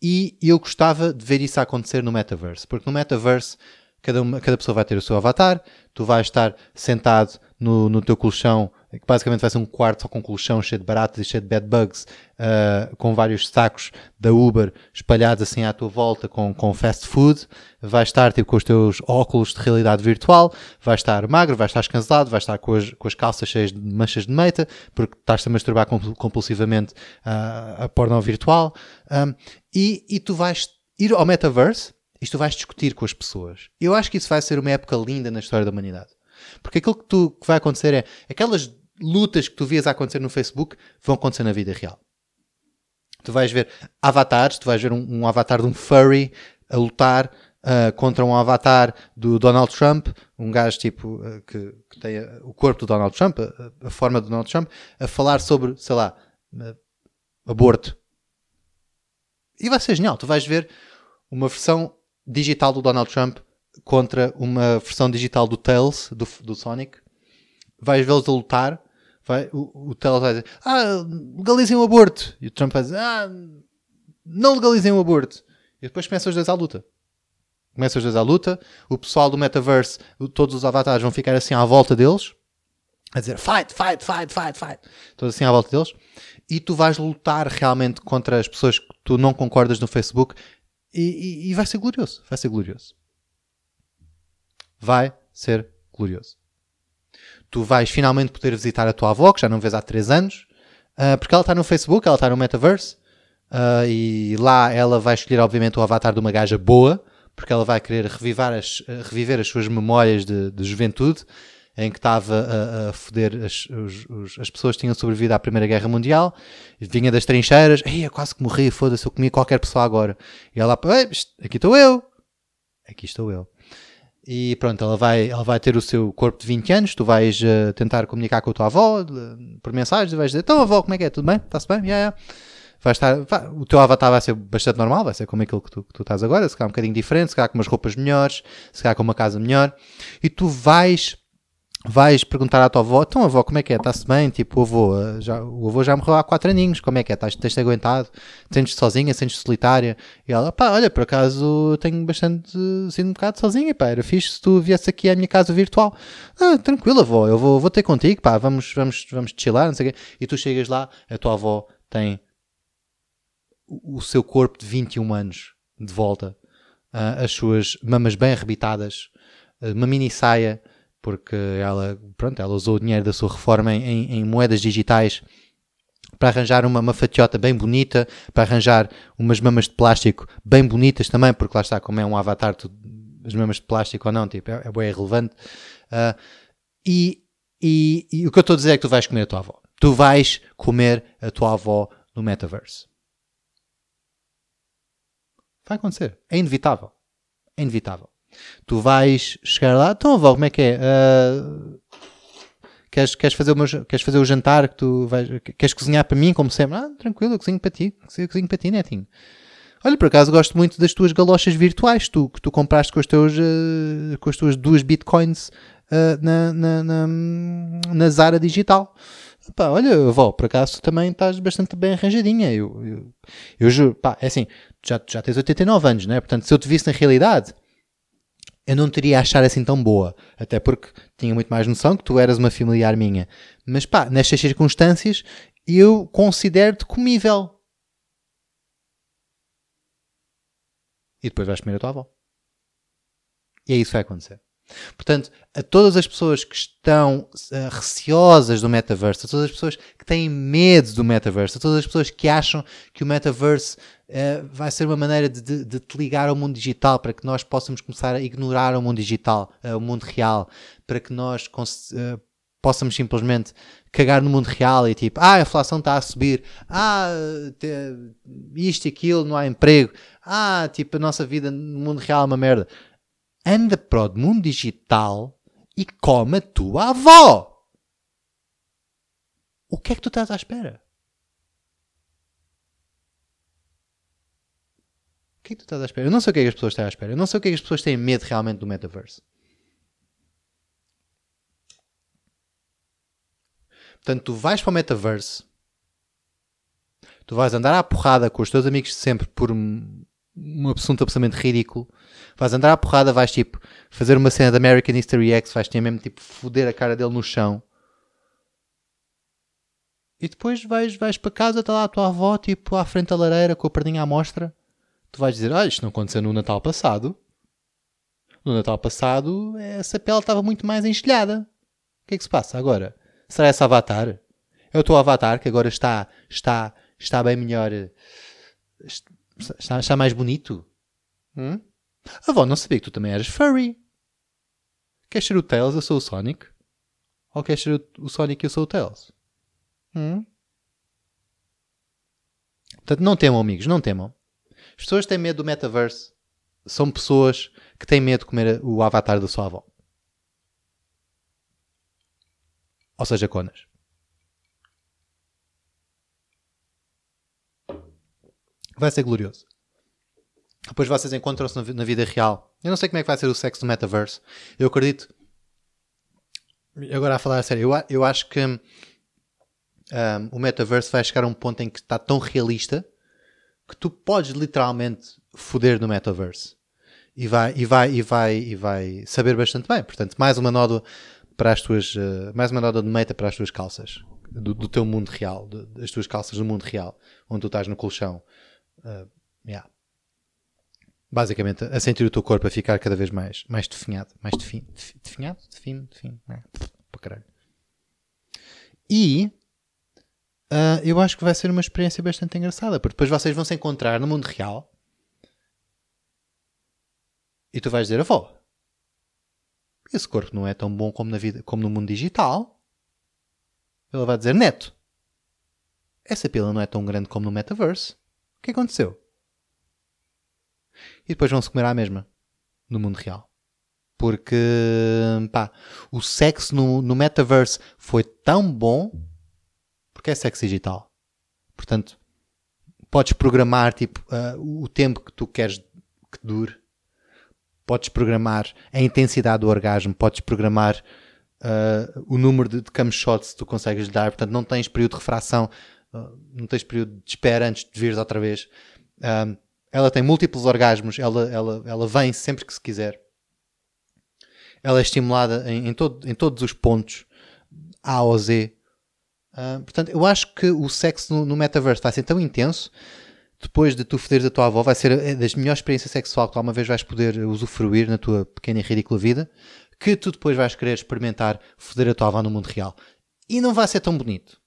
E eu gostava de ver isso acontecer no Metaverse, porque no Metaverse cada, uma, cada pessoa vai ter o seu avatar, tu vais estar sentado no, no teu colchão, que basicamente vai ser um quarto só com colchão cheio de baratas e cheio de bed bugs, ah, com vários sacos da Uber espalhados assim à tua volta com, com fast food, vais estar tipo, com os teus óculos de realidade virtual, vais estar magro, vais estar escansado, vais estar com as, com as calças cheias de manchas de meita, porque estás-te a masturbar compul- compulsivamente ah, a porno virtual, Um, e, e tu vais ir ao metaverse e tu vais discutir com as pessoas. Eu acho que isso vai ser uma época linda na história da humanidade. Porque aquilo que, tu, que vai acontecer é aquelas lutas que tu vias a acontecer no Facebook vão acontecer na vida real. Tu vais ver avatares, tu vais ver um, um avatar de um furry a lutar ah, contra um avatar do Donald Trump, um gajo tipo ah, que, que tem ah, o corpo do Donald Trump, a, a forma do Donald Trump, a falar sobre, sei lá, ah, aborto. E vai ser genial. Tu vais ver uma versão digital do Donald Trump contra uma versão digital do Tails, do, do Sonic. Vais vê-los a lutar. Vai, o, o Tails vai dizer: Ah, legalizem o aborto. E o Trump vai dizer: Ah, não legalizem o aborto. E depois começam os dois à luta. Começam os dois à luta. O pessoal do metaverse, todos os avatares vão ficar assim à volta deles. A dizer fight, fight, fight, fight, fight. Todos assim à volta deles. E tu vais lutar realmente contra as pessoas que tu não concordas no Facebook. E, e- vai ser glorioso. Vai ser glorioso. Vai ser glorioso. Tu vais finalmente poder visitar a tua avó, que já não vês há 3 anos, ah, porque ela está no Facebook, ela está no Metaverse, ah, e lá ela vai escolher, obviamente, o avatar de uma gaja boa, porque ela vai querer revivar as, ah, reviver as suas memórias de, de juventude, em que estava a, a foder as, os- os- as pessoas que tinham sobrevivido à Primeira Guerra Mundial, vinha das trincheiras, ei, eu quase que morri, foda-se, eu comia qualquer pessoa agora. E ela, "Ei, isto- aqui estou eu, aqui estou eu. E pronto, ela vai, ela vai ter o seu corpo de 20 anos, tu vais eh, tentar comunicar com a tua avó de- por mensagem, vais dizer, então avó, como é que é? Tudo bem? Está-se bem? Yeah, yeah. Vai estar, vai- o teu avatar vai ser bastante normal, vai ser como aquilo que tu, que tu estás agora, se calhar um bocadinho diferente, se calhar com umas roupas melhores, se calhar com uma casa melhor, e tu vais vais perguntar à tua avó, então avó, como é que é? Está-se bem? Tipo, o avô, eh, já, o avô já morreu há quatro aninhos, como é que é? Estás, tens-te aguentado? Sentes-te sozinha? Sentes-te solitária? E ela, pá, olha, por acaso tenho bastante, sinto um bocado sozinha, pá, era fixe se tu viesse aqui à minha casa virtual. Ah, tranquilo, avó, eu vou, vou ter contigo, pá, vamos, vamos, vamos chilar, não sei o quê. E tu chegas lá, a tua avó tem o o seu corpo de 21 anos de volta, ah, as suas mamas bem arrebitadas, ah, uma mini saia, porque ela, pronto, ela usou o dinheiro da sua reforma em, em- moedas digitais para arranjar uma, uma fatiota bem bonita, para arranjar umas mamas de plástico bem bonitas também, porque lá está, como é um avatar, tu, as mamas de plástico ou não, tipo, é, é bem irrelevante. Ah, e, e- e o que eu estou a dizer é que tu vais comer a tua avó. Tu vais comer a tua avó no metaverse. Vai acontecer. É inevitável. É inevitável. Tu vais chegar lá, então avó, como é que é? Ah, queres, queres, fazer queres fazer o jantar que tu vais, queres cozinhar para mim, como sempre? Ah, tranquilo, eu cozinho para ti, eu cozinho para ti, netinho. Olha, por acaso gosto muito das tuas galochas virtuais tu, que tu compraste com, os teus, ah, com as tuas duas bitcoins ah, na, na, na, na Zara Digital. Pá, olha, avó, por acaso tu também estás bastante bem arranjadinha. Eu, eu, eu juro, pá, é assim, já, já tens 89 anos, não é? Portanto, se eu te visse na realidade, eu não teria a achar assim tão boa. Até porque tinha muito mais noção que tu eras uma familiar minha. Mas pá, nestas circunstâncias, eu considero-te comível. E depois vais comer a tua avó. E é isso que vai acontecer. Portanto, a todas as pessoas que estão eh, receosas do metaverso, a todas as pessoas que têm medo do metaverso, a todas as pessoas que acham que o metaverso eh, vai ser uma maneira de, de- de te ligar ao mundo digital para que nós possamos começar a ignorar o mundo digital, eh, o mundo real, para que nós eh, possamos simplesmente cagar no mundo real e tipo, ah, a inflação está a subir, ah, isto e aquilo, não há emprego, ah, tipo, a nossa vida no mundo real é uma merda anda para o mundo digital e come a tua avó. O que é que tu estás à espera? O que tu estás à espera? Eu não sei o que é que as pessoas estão à espera. Eu não sei o que é que as pessoas têm medo realmente do metaverse. Portanto, tu vais para o metaverse, tu vais andar à porrada com os teus amigos de sempre por um, um assunto absolutamente ridículo. Vais andar à porrada, vais tipo fazer uma cena de American History X, vais ter mesmo tipo foder a cara dele no chão. E depois vais, vais para casa, está lá a tua avó, tipo à frente da lareira com a perninha à mostra. Tu vais dizer: Olha, isto não aconteceu no Natal passado. No Natal passado, essa pele estava muito mais enxilhada. O que é que se passa agora? Será esse avatar? É o teu avatar que agora está, está, está bem melhor. Está, está mais bonito? Hum? Avó, não sabia que tu também eras furry. Queres ser o Tails? Eu sou o Sonic. Ou queres ser o, o Sonic e eu sou o Tails? Hum? Portanto, não temam, amigos, não temam. As pessoas têm medo do metaverse são pessoas que têm medo de comer o avatar da sua avó. Ou seja, conas. Vai ser glorioso. Depois vocês encontram-se na vi- na vida real. Eu não sei como é que vai ser o sexo do metaverse. Eu acredito. Agora a falar a sério, eu, eu acho que hum, o metaverse vai chegar a um ponto em que está tão realista que tu podes literalmente foder no metaverse. E vai, e vai, e vai, e vai saber bastante bem. Portanto, mais uma nódoa para as tuas, eh, mais uma nódoa de meita para as tuas calças. Do, do teu mundo real. das tuas calças do mundo real. Onde tu estás no colchão. Uh, yeah. Basicamente, a sentir o teu corpo a ficar cada vez mais, mais definhado. Mais defin, defi- definhado? Defino? É, para caralho. E ah, eu acho que vai ser uma experiência bastante engraçada, porque depois vocês vão se encontrar no mundo real e tu vais dizer, avó, esse corpo não é tão bom como, na vida, como no mundo digital. Ela vai dizer, neto, essa pila não é tão grande como no metaverse. O que aconteceu? E depois vão-se comer à mesma no mundo real. Porque, pá, o sexo no, no metaverse foi tão bom porque é sexo digital. Portanto, podes programar tipo, uh, o tempo que tu queres que dure. Podes programar a intensidade do orgasmo. Podes programar uh, o número de, de cam shots que tu consegues dar. Portanto, não tens período de refração. Uh, não tens período de espera antes de vires outra vez. ela tem múltiplos orgasmos. Ela, ela, ela vem sempre que se quiser. Ela é estimulada em, em, todo, em todos os pontos. A ou Z. Uh, portanto, eu acho que o sexo no, no metaverse vai ser tão intenso depois de tu foderes a tua avó, vai ser é das melhores experiências sexual que alguma vez vais poder usufruir na tua pequena e ridícula vida, que tu depois vais querer experimentar foder a tua avó no mundo real. E não vai ser tão bonito.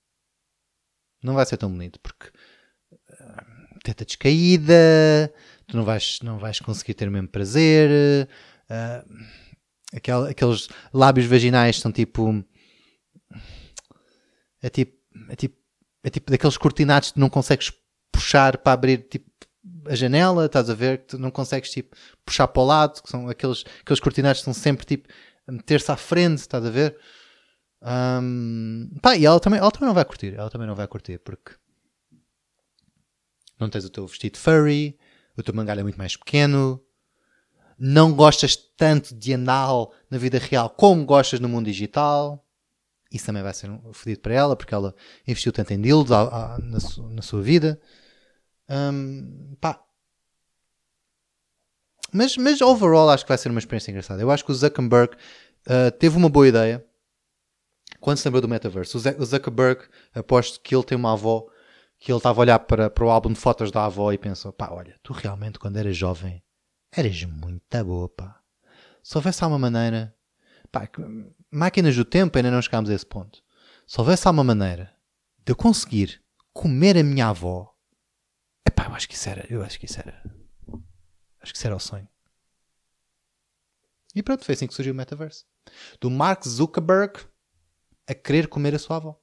Não vai ser tão bonito, porque uh, teta descaída, tu não vais, não vais conseguir ter o mesmo prazer, uh, aquel, aqueles lábios vaginais são tipo é tipo, é tipo, é tipo daqueles cortinados que não consegues puxar para abrir tipo a janela, estás a ver? Que tu não consegues tipo puxar para o lado, que são aqueles, aqueles cortinados que são sempre tipo a meter-se à frente, estás a ver? Um, pá, e ela também, ela também não vai curtir, ela também não vai curtir porque não tens o teu vestido furry, o teu mangalho é muito mais pequeno, não gostas tanto de anal na vida real como gostas no mundo digital isso também vai ser um fodido para ela, porque ela investiu tanto em dildos na, na, sua vida. Um, pá. Mas, mas overall acho que vai ser uma experiência engraçada. Eu acho que o Zuckerberg uh, teve uma boa ideia quando se lembrou do metaverso. O Zuckerberg, aposto que ele tem uma avó que ele estava a olhar para, para o álbum de fotos da avó e pensou: pá, olha, tu realmente quando eras jovem eras muito boa, pá. Se houvesse uma maneira, pá, máquinas do tempo ainda não chegámos a esse ponto. Se houvesse alguma maneira de eu conseguir comer a minha avó, epá, eu acho que isso era, eu acho que isso era, acho que isso era o sonho. E pronto, foi assim que surgiu o metaverso. Do Mark Zuckerberg a querer comer a sua avó.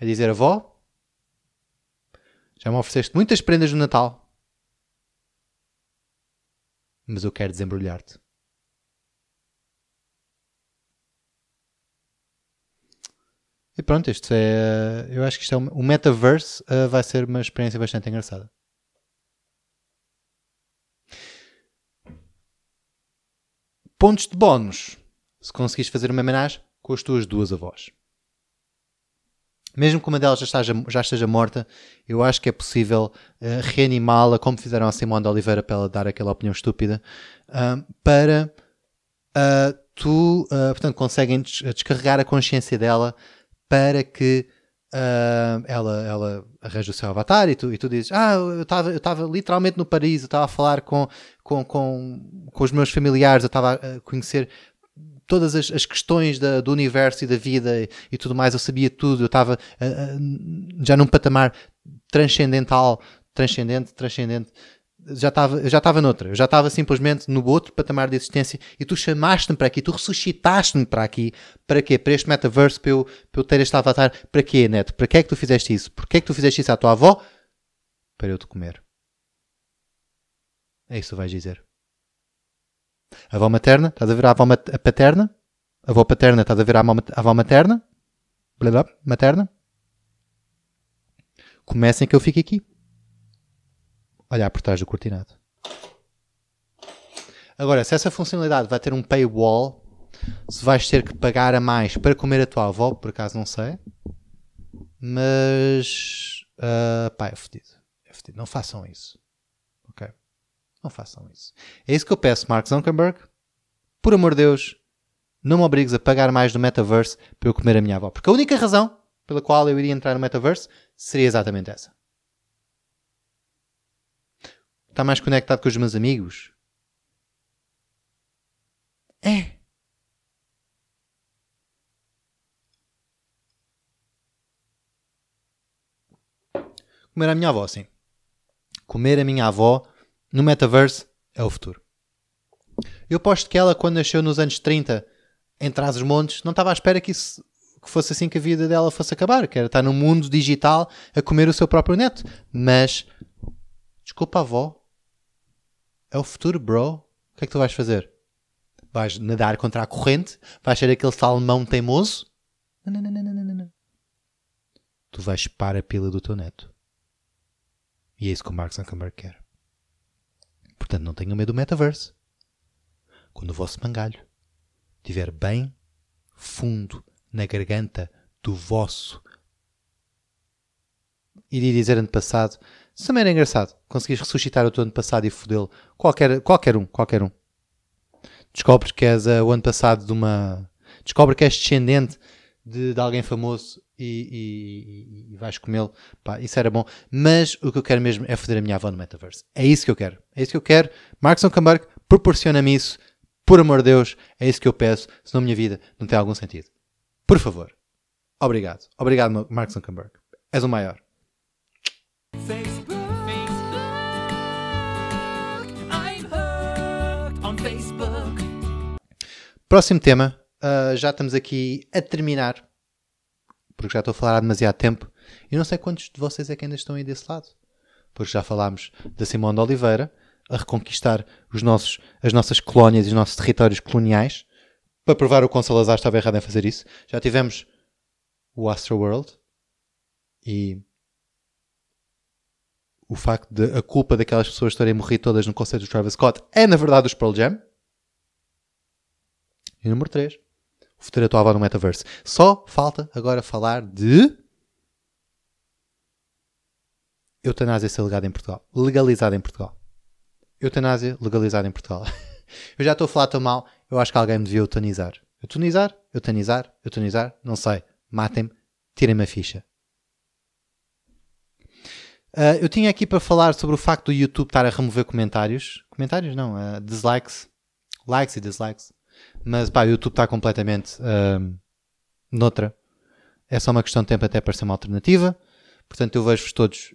A dizer, avó, já me ofereceste muitas prendas no Natal, mas eu quero desembrulhar-te. E pronto, isto é. Eu acho que isto é. O metaverse uh, vai ser uma experiência bastante engraçada. Pontos de bónus. Se conseguires fazer uma homenagem com as tuas duas avós. Mesmo que uma delas já esteja, já esteja morta, eu acho que é possível uh, reanimá-la, como fizeram a Simone de Oliveira para ela dar aquela opinião estúpida, uh, para tu, portanto, conseguem descarregar a consciência dela para que uh, ela, ela arranja o seu avatar e tu, e tu dizes: Ah, eu estava eu literalmente no paraíso, eu estava a falar com, com, com, com os meus familiares, eu estava a conhecer todas as, as questões da, do universo e da vida e, e, tudo mais, eu sabia tudo, eu estava uh, uh, já num patamar transcendental, transcendente, transcendente já estava já estava noutra, eu já estava simplesmente no outro patamar de existência e tu chamaste-me para aqui, tu ressuscitaste-me para aqui, para quê? Para este metaverse, para eu, para eu ter este avatar, para quê, Neto? Para que é que tu fizeste isso? Porquê é que tu fizeste isso à tua avó? Para eu te comer. É isso que vais dizer. A avó materna, estás a ver a avó a paterna? A avó paterna, estás a ver a avó materna? Blá blá, materna? Comecem que eu fique aqui olhar por trás do cortinado. Agora, se essa funcionalidade vai ter um paywall, se vais ter que pagar a mais para comer a tua avó, por acaso não sei. Mas. Uh, pá, é fedido. É fedido. Não façam isso. Ok? Não façam isso. É isso que eu peço, Mark Zuckerberg. Por amor de Deus, não me obrigues a pagar mais no metaverse para eu comer a minha avó. Porque a única razão pela qual eu iria entrar no metaverse seria exatamente essa. Está mais conectado com os meus amigos? É. Comer a minha avó, sim. Comer a minha avó no metaverse é o futuro. Eu aposto que ela, quando nasceu nos anos 30, em trás os montes, não estava à espera que isso que fosse assim que a vida dela fosse acabar, que era estar no mundo digital a comer o seu próprio neto. Mas, desculpa, avó, é o futuro, bro. O que é que tu vais fazer? Vais nadar contra a corrente? Vais ser aquele salmão teimoso? Não, não, não, não, não, não. Tu vais para a pila do teu neto. E é isso que o Mark Zuckerberg quer. Portanto, não tenham medo do metaverse. Quando o vosso mangalho estiver bem fundo na garganta do vosso. Iria dizer ano passado. Isso também era engraçado. Conseguis ressuscitar o teu ano passado e fodê-lo. Qualquer, qualquer um, qualquer um. Descobres que és uh, o ano passado de uma. Descobre que és descendente de, de alguém famoso e, e, e vais comê-lo. Isso era bom. Mas o que eu quero mesmo é foder a minha avó no metaverse. É isso que eu quero. É isso que eu quero. Mark Zuckerberg proporciona-me isso. Por amor de Deus, é isso que eu peço. Senão a minha vida não tem algum sentido. Por favor. Obrigado. Obrigado, Mark Zuckerberg. És o maior. Próximo tema. Uh, já estamos aqui a terminar. Porque já estou a falar há demasiado tempo. E não sei quantos de vocês é que ainda estão aí desse lado. Porque já falámos da Simone de Oliveira a reconquistar os nossos, as nossas colónias e os nossos territórios coloniais para provar o quão Salazar estava errado em fazer isso. Já tivemos o Astroworld e o facto de a culpa daquelas pessoas terem morrido todas no conceito do Travis Scott é na verdade os Pearl Jam. E número 3, o futuro atual no metaverse. Só falta agora falar de eutanásia ser legalizada em Portugal. Legalizada em Portugal. Eutanásia legalizada em Portugal. Eu já estou a falar tão mal eu acho que alguém me devia eutanizar. Eutanizar? Eutanizar? Eutanizar? Não sei. Matem-me. Tirem-me a ficha. Uh, eu tinha aqui para falar sobre o facto do YouTube estar a remover comentários. Comentários não, uh, dislikes. Likes e dislikes. Mas pá, o YouTube está completamente uh, noutra. É só uma questão de tempo até para ser uma alternativa. Portanto, eu vejo-vos todos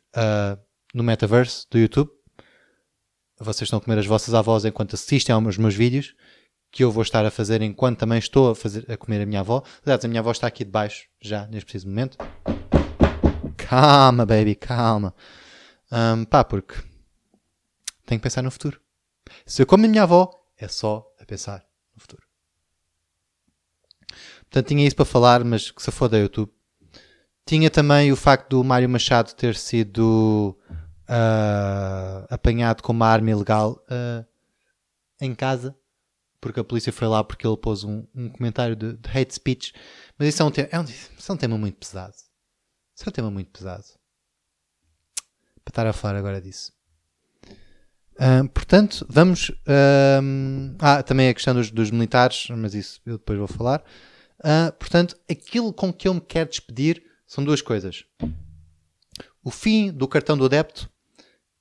no metaverse do YouTube. Vocês estão a comer as vossas avós enquanto assistem aos meus vídeos que eu vou estar a fazer enquanto também estou a, fazer, a comer a minha avó. Aliás, a minha avó está aqui debaixo, já, neste preciso momento. Calma, baby, calma. Um, pá, porque tenho que pensar no futuro. Se eu como a minha avó, é só a pensar futuro. Portanto, tinha isso para falar, mas que se foda YouTube. Tinha também o facto do Mário Machado ter sido uh, apanhado com uma arma ilegal uh, em casa porque a polícia foi lá porque ele pôs um, um comentário de, de, hate speech. Mas isso é um, é, um, isso é um tema muito pesado. Isso é um tema muito pesado. Para estar a falar agora disso. Portanto, vamos. Uh, ah, também a questão dos, dos, militares, mas isso eu depois vou falar. Uh, portanto, aquilo com que eu me quero despedir são duas coisas: o fim do cartão do adepto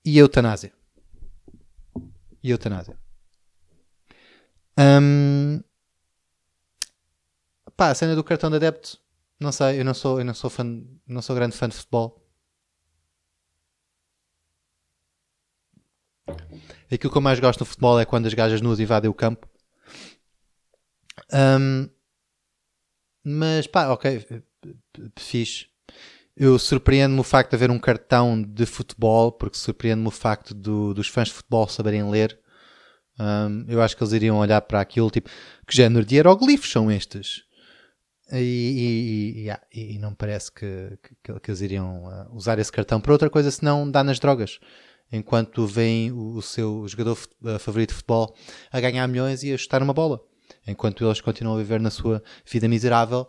e a eutanásia. E a eutanásia. Um, pá, a cena do cartão de adepto, não sei, eu não sou, eu não sou fã, não sou grande fã de futebol. Aquilo que eu mais gosto no futebol é quando as gajas nuas invadem o campo. Um, mas pá, ok, fixe. Eu surpreendo-me o facto de haver um cartão de futebol, porque surpreende-me o facto do, dos fãs de futebol saberem ler. Um, eu acho que eles iriam olhar para aquilo, tipo, que género de hieroglifos são estes? E, e, e, e, não parece que, que, que eles iriam uh, usar esse cartão para outra coisa senão dar nas drogas. Enquanto vem o, seu jogador uh, favorito de futebol a ganhar milhões e a chutar uma bola. Enquanto eles continuam a viver na sua vida miserável,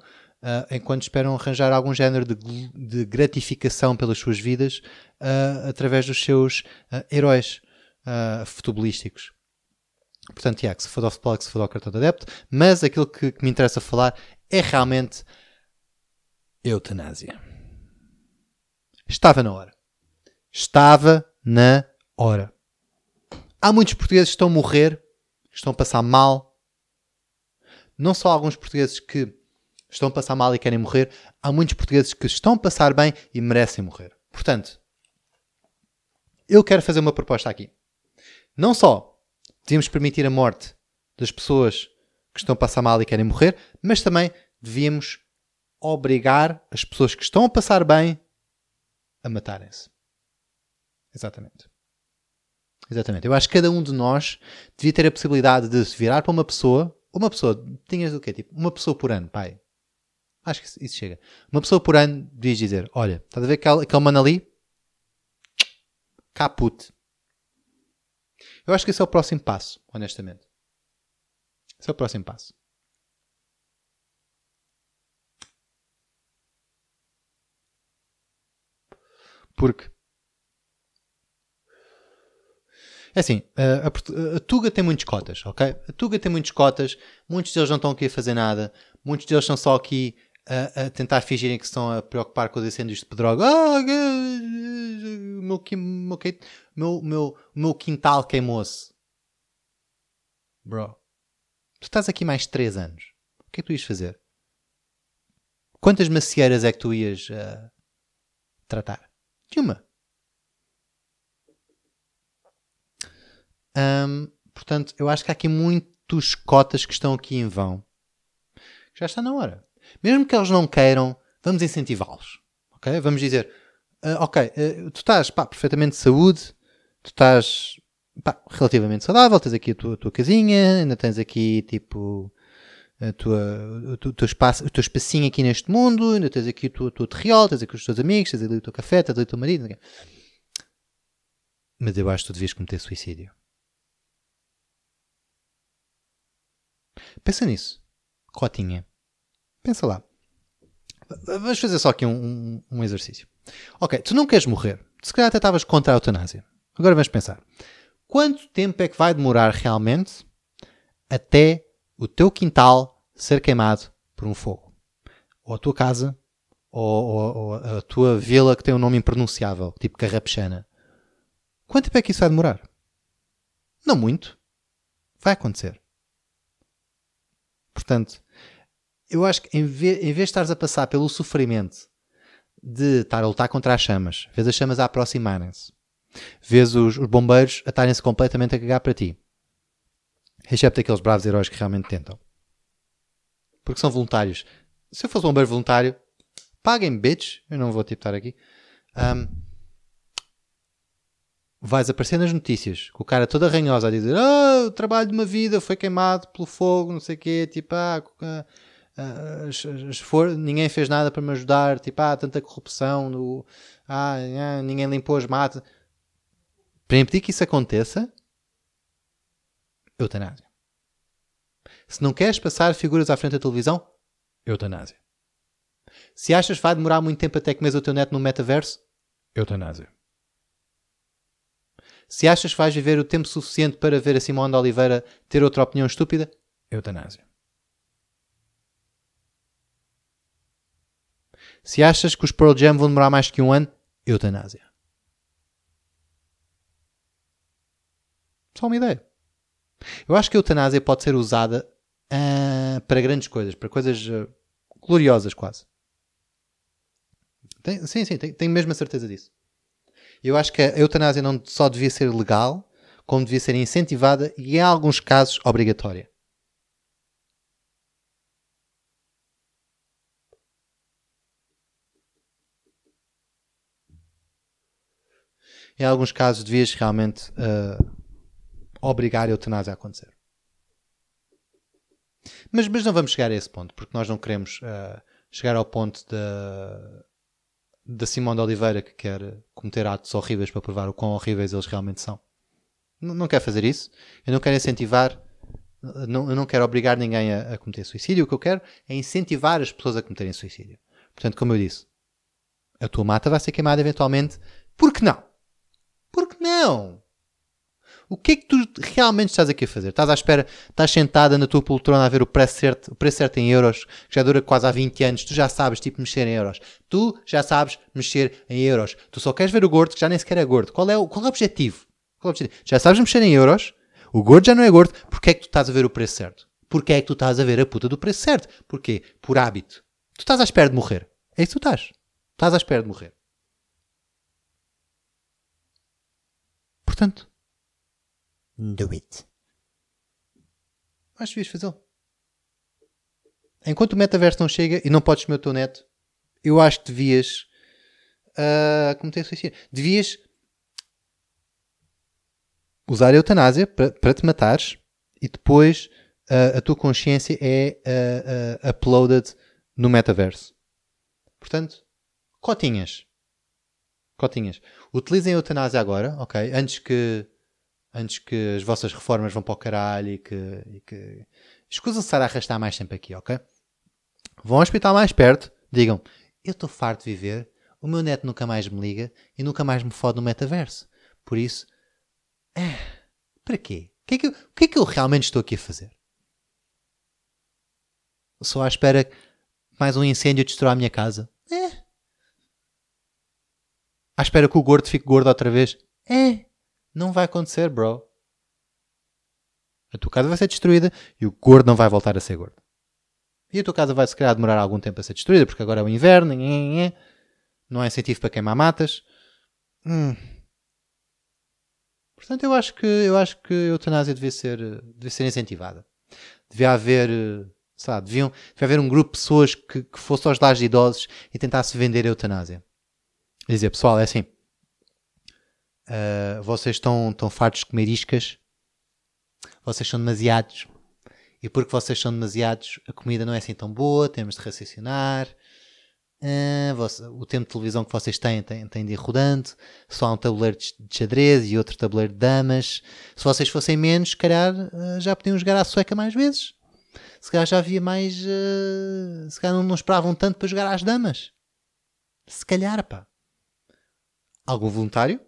uh, enquanto esperam arranjar algum género de, de gratificação pelas suas vidas através dos seus heróis futebolísticos. Portanto, que se for ao futebol, que se for ao cartão de adepto, mas aquilo que, que me interessa falar é realmente eutanásia. Estava na hora. Estava na hora. Há muitos portugueses que estão a morrer, que estão a passar mal. Não só alguns portugueses que estão a passar mal e querem morrer, há muitos portugueses que estão a passar bem e merecem morrer. Portanto, eu quero fazer uma proposta aqui. Não só devíamos permitir a morte das pessoas que estão a passar mal e querem morrer, mas também devíamos obrigar as pessoas que estão a passar bem a matarem-se. Exatamente. Exatamente. Eu acho que cada um de nós devia ter a possibilidade de se virar para uma pessoa, uma pessoa, tinhas o quê? Tipo, uma pessoa por ano, pai. Acho que isso chega. Uma pessoa por ano devias dizer: Olha, estás a ver aquele, aquele mano ali? Caput. Eu acho que esse é o próximo passo, honestamente. Esse é o próximo passo. Porque é assim, a, a, a, Tuga tem muitos cotas, ok? A Tuga tem muitos cotas, muitos deles não estão aqui a fazer nada, muitos deles estão só aqui a, a tentar fingirem que estão a preocupar com os incêndios de pedroga. Ah, meu, meu, meu, meu, meu quintal queimou-se. Bro, tu estás aqui mais 3 anos. O que é que tu ias fazer? Quantas macieiras é que tu ias uh, tratar? De uma. Um, portanto, eu acho que há aqui muitos cotas que estão aqui em vão. Já está na hora. Mesmo que eles não queiram, vamos incentivá-los. Ok? Vamos dizer, uh, ok, uh, tu estás pá, perfeitamente de saúde, tu estás pá, relativamente saudável, tens aqui a tua, a tua casinha, ainda tens aqui tipo a tua, o, teu espaço, o teu espacinho aqui neste mundo, ainda tens aqui o teu, o teu terriol, tens aqui os teus amigos, tens ali o teu café, tens ali o teu marido. Mas eu acho que tu devias cometer suicídio. Pensa nisso. Cotinha. Pensa lá. Vamos fazer só aqui um, um, um exercício. Ok, tu não queres morrer. Se calhar até estavas contra a eutanásia. Agora vamos pensar. Quanto tempo é que vai demorar realmente até o teu quintal ser queimado por um fogo? Ou a tua casa, ou, ou, ou a tua vila que tem um nome impronunciável, tipo Carrapechana. Quanto tempo é que isso vai demorar? Não muito. Vai acontecer. Portanto, eu acho que em vez, em vez de estares a passar pelo sofrimento de estar a lutar contra as chamas, vês as chamas a aproximarem-se, vês os, os bombeiros a estarem-se completamente a cagar para ti, excepto aqueles bravos heróis que realmente tentam. Porque são voluntários. Se eu fosse bombeiro voluntário, paguem bitch, eu não vou tipo estar aqui. Um, vais aparecer nas notícias com o cara todo arranhoso a dizer ah, o trabalho de uma vida foi queimado pelo fogo, não sei o quê, tipo, ah, ah, ah for, ninguém fez nada para me ajudar, tipo, ah, tanta corrupção, no, ah, ninguém limpou as matas. Para impedir que isso aconteça, eutanásia. Se não queres passar figuras à frente da televisão, eutanásia. Se achas que vai demorar muito tempo até comer o teu neto no metaverso, eutanásia. Se achas que vais viver o tempo suficiente para ver a Simone de Oliveira ter outra opinião estúpida, eutanásia. Se achas que os Pearl Jam vão demorar mais que um ano, eutanásia. Só uma ideia. Eu acho que a eutanásia pode ser usada uh, para grandes coisas, para coisas uh, gloriosas quase. Tem, sim, sim, tenho, tenho mesmo a certeza disso. Eu acho que a eutanásia não só devia ser legal, como devia ser incentivada e, em alguns casos, obrigatória. Em alguns casos, devias realmente uh, obrigar a eutanásia a acontecer. Mas, mas não vamos chegar a esse ponto, porque nós não queremos uh, chegar ao ponto de da Simão de Oliveira que quer cometer atos horríveis para provar o quão horríveis eles realmente são. N não quero fazer isso. Eu não quero incentivar, não, eu não quero obrigar ninguém a, a, cometer suicídio. O que eu quero é incentivar as pessoas a cometerem suicídio. Portanto, como eu disse, a tua mata vai ser queimada eventualmente. Por que não? Por que não? O que é que tu realmente estás aqui a fazer? Estás à espera, estás sentada na tua poltrona a ver o preço certo, o preço certo em euros, que já dura quase há 20 anos, tu já sabes, tipo, mexer em euros. Tu já sabes mexer em euros. Tu só queres ver o gordo, que já nem sequer é gordo. Qual é o, qual é o objetivo? Qual é o objetivo? Já sabes mexer em euros, o gordo já não é gordo, porque é que tu estás a ver o preço certo? Porque é que tu estás a ver a puta do preço certo? Porquê? Por hábito. Tu estás à espera de morrer. É isso que tu estás. Estás à espera de morrer. Portanto, do it. Acho que devias fazê-lo. Enquanto o metaverso não chega e não podes comer o teu neto, eu acho que devias uh, cometer suicídio. Devias usar a eutanásia para, te matares e depois uh, a tua consciência é uh, uploaded no metaverso. Portanto, cotinhas. Cotinhas. Utilizem a eutanásia agora, ok? Antes que, antes que as vossas reformas vão para o caralho e que, e que... escusam-se a arrastar mais tempo aqui, ok? Vão ao hospital mais perto, digam: Eu estou farto de viver, o meu neto nunca mais me liga e nunca mais me fode no metaverso. Por isso, é, para quê? O que, é que eu, o que é que eu realmente estou aqui a fazer? Só à espera que mais um incêndio destrua a minha casa? É. À espera que o gordo fique gordo outra vez? É. Não vai acontecer, bro. A tua casa vai ser destruída e o gordo não vai voltar a ser gordo. E a tua casa vai se calhar demorar algum tempo a ser destruída, porque agora é o inverno, não é incentivo para queimar matas. Hum. Portanto, eu acho que eu acho que a eutanásia devia ser, devia ser incentivada. Devia haver, sabe, deviam, devia haver um grupo de pessoas que, que fosse aos lares de idosos e tentasse vender a eutanásia. Dizer, pessoal, é assim, uh, vocês estão, estão fartos de comer iscas, vocês são demasiados, e porque vocês são demasiados, a comida não é assim tão boa, temos de raciocinar, Uh, o tempo de televisão que vocês têm tem, tem de ir rodando. Só há um tabuleiro de xadrez e outro tabuleiro de damas. Se vocês fossem menos, se calhar uh, já podiam jogar à sueca mais vezes. Se calhar já havia mais. Uh, se calhar não, não, esperavam tanto para jogar às damas. Se calhar, pá. Algum voluntário?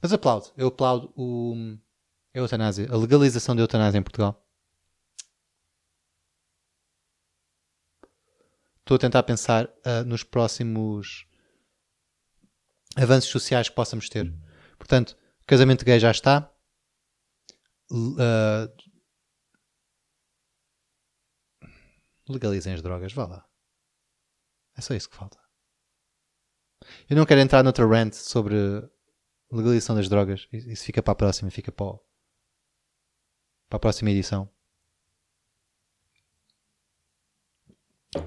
Mas aplaudo. Eu aplaudo o, a eutanásia. A legalização da eutanásia em Portugal. estou a tentar pensar uh, nos próximos avanços sociais que possamos ter. Portanto, casamento gay já está. Uh, legalizem as drogas, vá lá. É só isso que falta. Eu não quero entrar noutra rant sobre legalização das drogas. Isso fica para a próxima, fica para, para a próxima edição.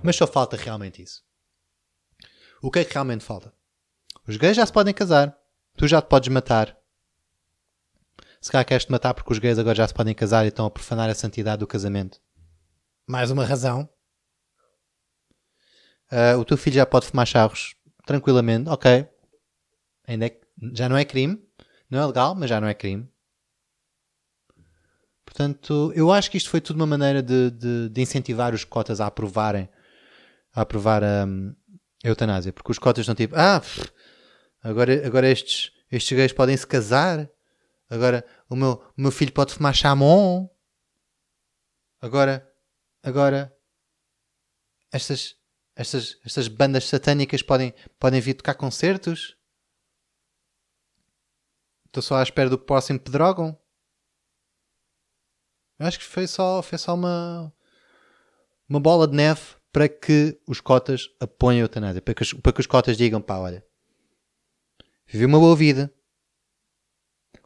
Mas só falta realmente isso. O que é que realmente falta? Os gays já se podem casar. Tu já te podes matar. Se calhar queres te matar porque os gays agora já se podem casar e estão a profanar a santidade do casamento. Mais uma razão. Uh, o teu filho já pode fumar charros tranquilamente. Ok. Ainda é, já não é crime. Não é legal, mas já não é crime. Portanto, eu acho que isto foi tudo uma maneira de, de, de incentivar os cotas a aprovarem a aprovar a, a eutanásia, porque os cotas estão tipo, ah, agora, agora estes, estes gays podem se casar, agora o meu, o meu filho pode fumar chamon, agora, agora estas, estas, estas bandas satânicas podem, podem vir tocar concertos. Estou só à espera do próximo Pedrógão. Acho que foi só, foi só uma, uma bola de neve para que os cotas apoiem a eutanásia. Para que, os, para que os cotas digam, pá, olha, vivi uma boa vida.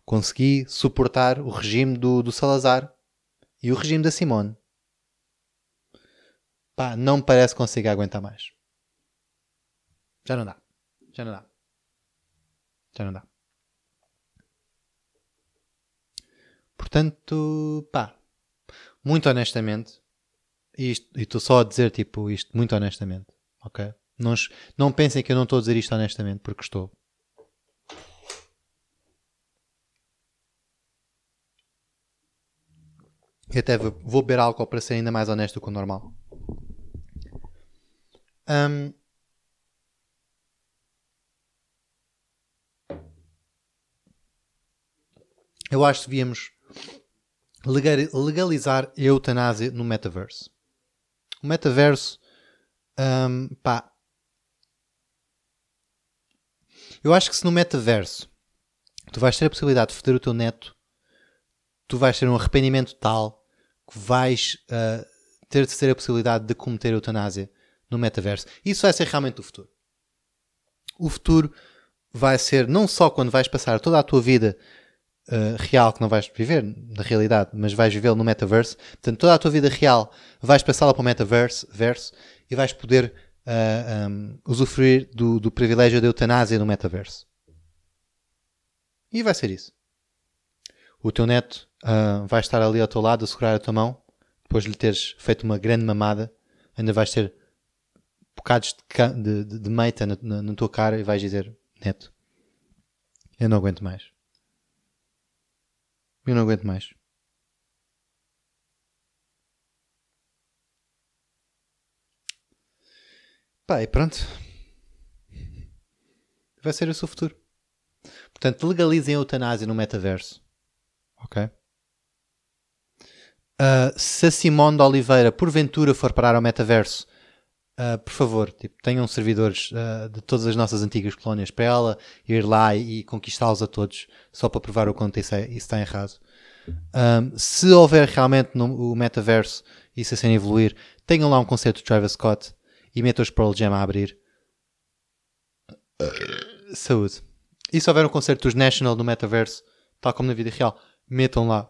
Consegui suportar o regime do, do Salazar e o regime da Simone. Pá, não me parece que consiga aguentar mais. Já não dá. Já não dá. Já não dá. Portanto, pá, muito honestamente, e estou só a dizer tipo isto muito honestamente, ok? Não, não pensem que eu não estou a dizer isto honestamente, porque estou. E até vou beber álcool para ser ainda mais honesto que o normal. Um, eu acho que devíamos legalizar a eutanásia no metaverso. O metaverso, um, pá. Eu acho que se no metaverso tu vais ter a possibilidade de foder o teu neto, tu vais ter um arrependimento tal que vais uh, ter de ter a possibilidade de cometer eutanásia no metaverso. Isso vai ser realmente o futuro. O futuro vai ser não só quando vais passar toda a tua vida uh, real, que não vais viver na realidade, mas vais viver no metaverse. Portanto, toda a tua vida real vais passá-la para o metaverse verso, e vais poder uh, um, usufruir do, do privilégio da eutanásia no metaverso. E vai ser isso. O teu neto uh, vai estar ali ao teu lado a segurar a tua mão, depois de lhe teres feito uma grande mamada, ainda vais ter bocados de, de, de, de meita na, na, na tua cara e vais dizer: Neto, eu não aguento mais. Eu não aguento mais. Pá, e pronto. Vai ser o seu futuro. Portanto, legalizem a eutanásia no metaverso. Ok? Uh, se a Simone de Oliveira porventura for parar ao metaverso, uh, por favor, tipo, tenham servidores uh, de todas as nossas antigas colónias para ela ir lá e, e conquistá-los a todos, só para provar o quanto isso, é, isso está errado. Um, se houver realmente no o metaverso isso a ser evoluir, tenham lá um concerto de Travis Scott e metam os Pearl Jam a abrir. Saúde. E se houver um concerto dos National no metaverso, tal como na vida real, metam lá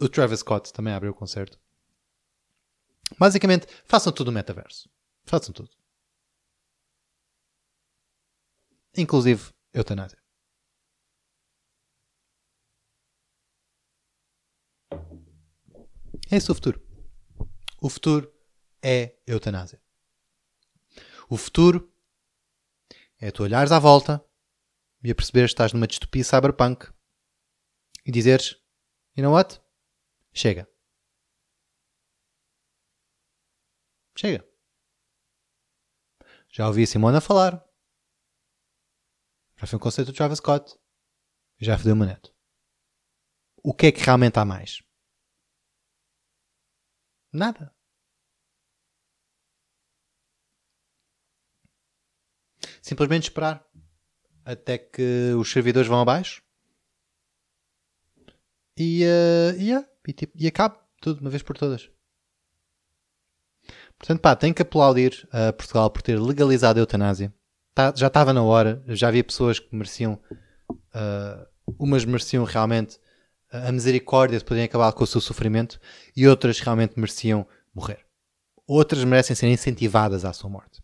o Travis Scott também a abrir o concerto. Basicamente, façam tudo no metaverso. Façam tudo. Inclusive eutanásia. É esse o futuro. O futuro é eutanásia. O futuro é tu olhares à volta e a perceberes que estás numa distopia cyberpunk e dizeres: You know what? Chega. Chega. Já ouvi a Simona falar. Já foi um conceito do Travis Scott. Já fodeu o neto. O que é que realmente há mais? Nada. Simplesmente esperar até que os servidores vão abaixo e, uh, yeah, e, tipo, e acabe tudo de uma vez por todas. Portanto, pá, tenho que aplaudir a Portugal por ter legalizado a eutanásia. Tá, já estava na hora, já havia pessoas que mereciam, uh, umas mereciam realmente a misericórdia de poderem acabar com o seu sofrimento e outras realmente mereciam morrer. Outras merecem ser incentivadas à sua morte.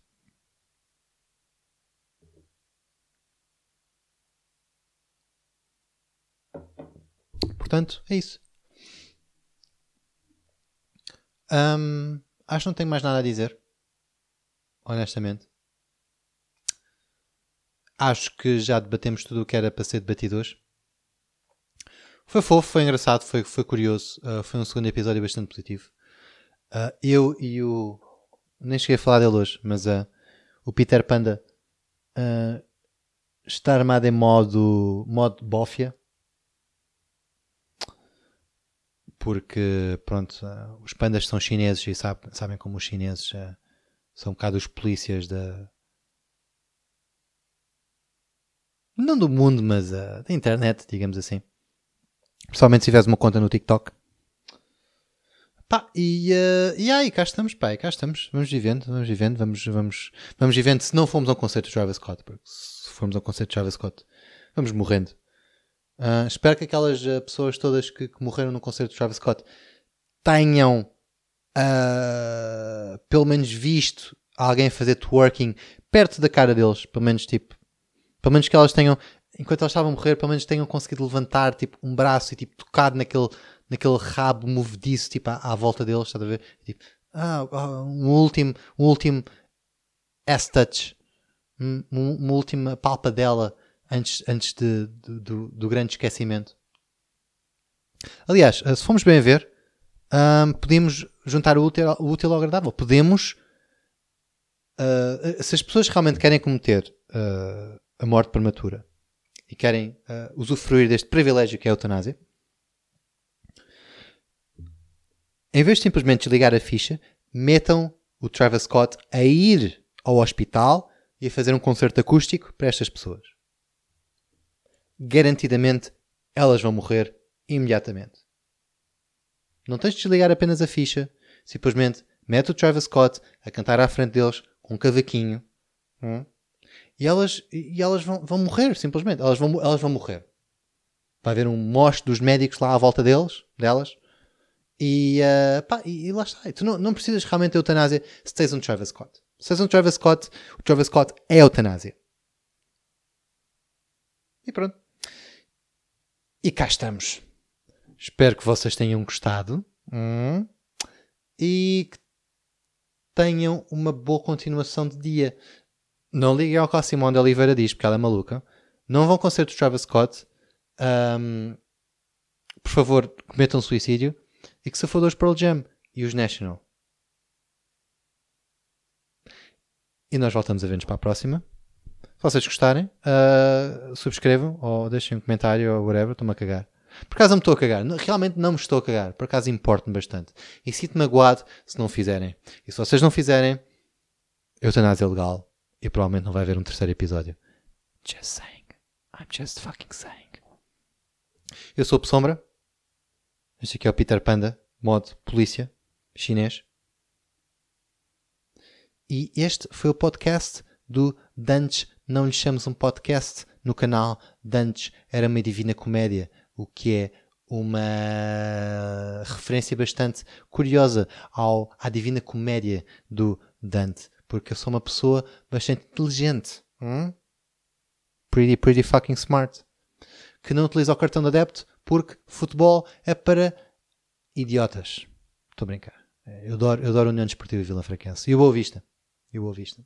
Portanto, é isso. Um, acho que não tenho mais nada a dizer. Honestamente. Acho que já debatemos tudo o que era para ser debatido hoje. Foi fofo, foi engraçado, foi, foi curioso. Uh, foi um segundo episódio bastante positivo. Uh, eu e o. Nem cheguei a falar dele hoje, mas uh, o Peter Panda está armado em modo, modo bófia. Porque, pronto, os pandas são chineses e sabe, sabem como os chineses são um bocado os polícias da. Não do mundo, mas da internet, digamos assim. Principalmente se tiveres uma conta no TikTok. Pá, e, uh, e aí, cá estamos, pá, cá estamos. Vamos vivendo, vamos vivendo, vamos, vamos, vamos vivendo. Se não formos ao concerto de Travis Scott, se formos ao concerto de Travis Scott, vamos morrendo. Uh, espero que aquelas uh, pessoas todas que, que, morreram no concerto de Travis Scott tenham uh, pelo menos visto alguém fazer twerking perto da cara deles, pelo menos tipo, pelo menos que elas tenham enquanto elas estavam a morrer, pelo menos tenham conseguido levantar tipo, um braço e tipo, tocado naquele, naquele rabo movediço tipo, à, à volta deles, estás a ver? Tipo, ah, ah, um último, um último S-touch, um, uma última palpadela antes, antes de, de, do, do grande esquecimento. Aliás, eh, se formos bem a ver, um, podemos juntar o útil, o útil ao agradável. Podemos, uh, se as pessoas realmente querem cometer uh, a morte prematura, e querem uh, usufruir deste privilégio que é a eutanásia, em vez de simplesmente desligar a ficha, metam o Travis Scott a ir ao hospital e a fazer um concerto acústico para estas pessoas. Garantidamente elas vão morrer imediatamente. Não tens de desligar apenas a ficha, simplesmente mete o Travis Scott a cantar à frente deles com um cavaquinho hum, E elas, e elas vão, vão morrer, simplesmente. Elas vão, elas vão morrer. Vai haver um mosto dos médicos lá à volta deles, delas. E, uh, pá, e, e, lá está. E tu não, não precisas realmente de eutanásia se tens um Travis Scott. Se tens um Travis Scott, o Travis Scott é eutanásia. E pronto. E cá estamos. Espero que vocês tenham gostado. Hum, e que tenham uma boa continuação de dia. Não liguem ao que a Simone de Oliveira diz, porque ela é maluca. Não vão ao concerto do Travis Scott. Um, por favor, cometam suicídio. E que se for dos Pearl Jam e os National. E nós voltamos a ver-nos para a próxima. Se vocês gostarem, uh, subscrevam ou deixem um comentário ou whatever. Estou-me a cagar. Por acaso não me estou a cagar. Realmente não me estou a cagar. Por acaso importa-me bastante. E sinto-me magoado se não fizerem. E se vocês não fizerem, eutanásia legal. E provavelmente não vai haver um terceiro episódio. Just saying. I'm just fucking saying. Eu sou o Sombra. Este aqui é o Peter Panda, modo polícia, chinês. E este foi o podcast do Dantes Não lhe chamamos um podcast no canal Dantes Era uma Divina Comédia, o que é uma referência bastante curiosa ao, à Divina Comédia do Dante porque eu sou uma pessoa bastante inteligente. Hum? Pretty, pretty fucking smart. Que não utiliza o cartão de adepto porque futebol é para idiotas. Estou a brincar. Eu adoro, eu adoro a União Desportiva Vila Fraquense. E o Boa Vista. E o Boa Vista.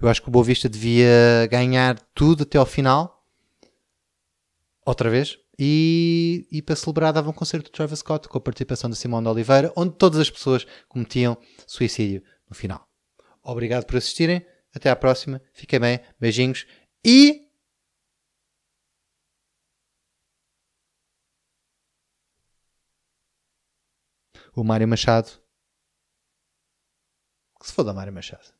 Eu acho que o Boa Vista devia ganhar tudo até ao final. Outra vez. E, e para celebrar dava um concerto de Travis Scott com a participação de Simão de Oliveira, onde todas as pessoas cometiam suicídio no final. Obrigado por assistirem. Até à próxima. Fiquem bem. Beijinhos. E. O Mário Machado. Que se foda Mário Machado.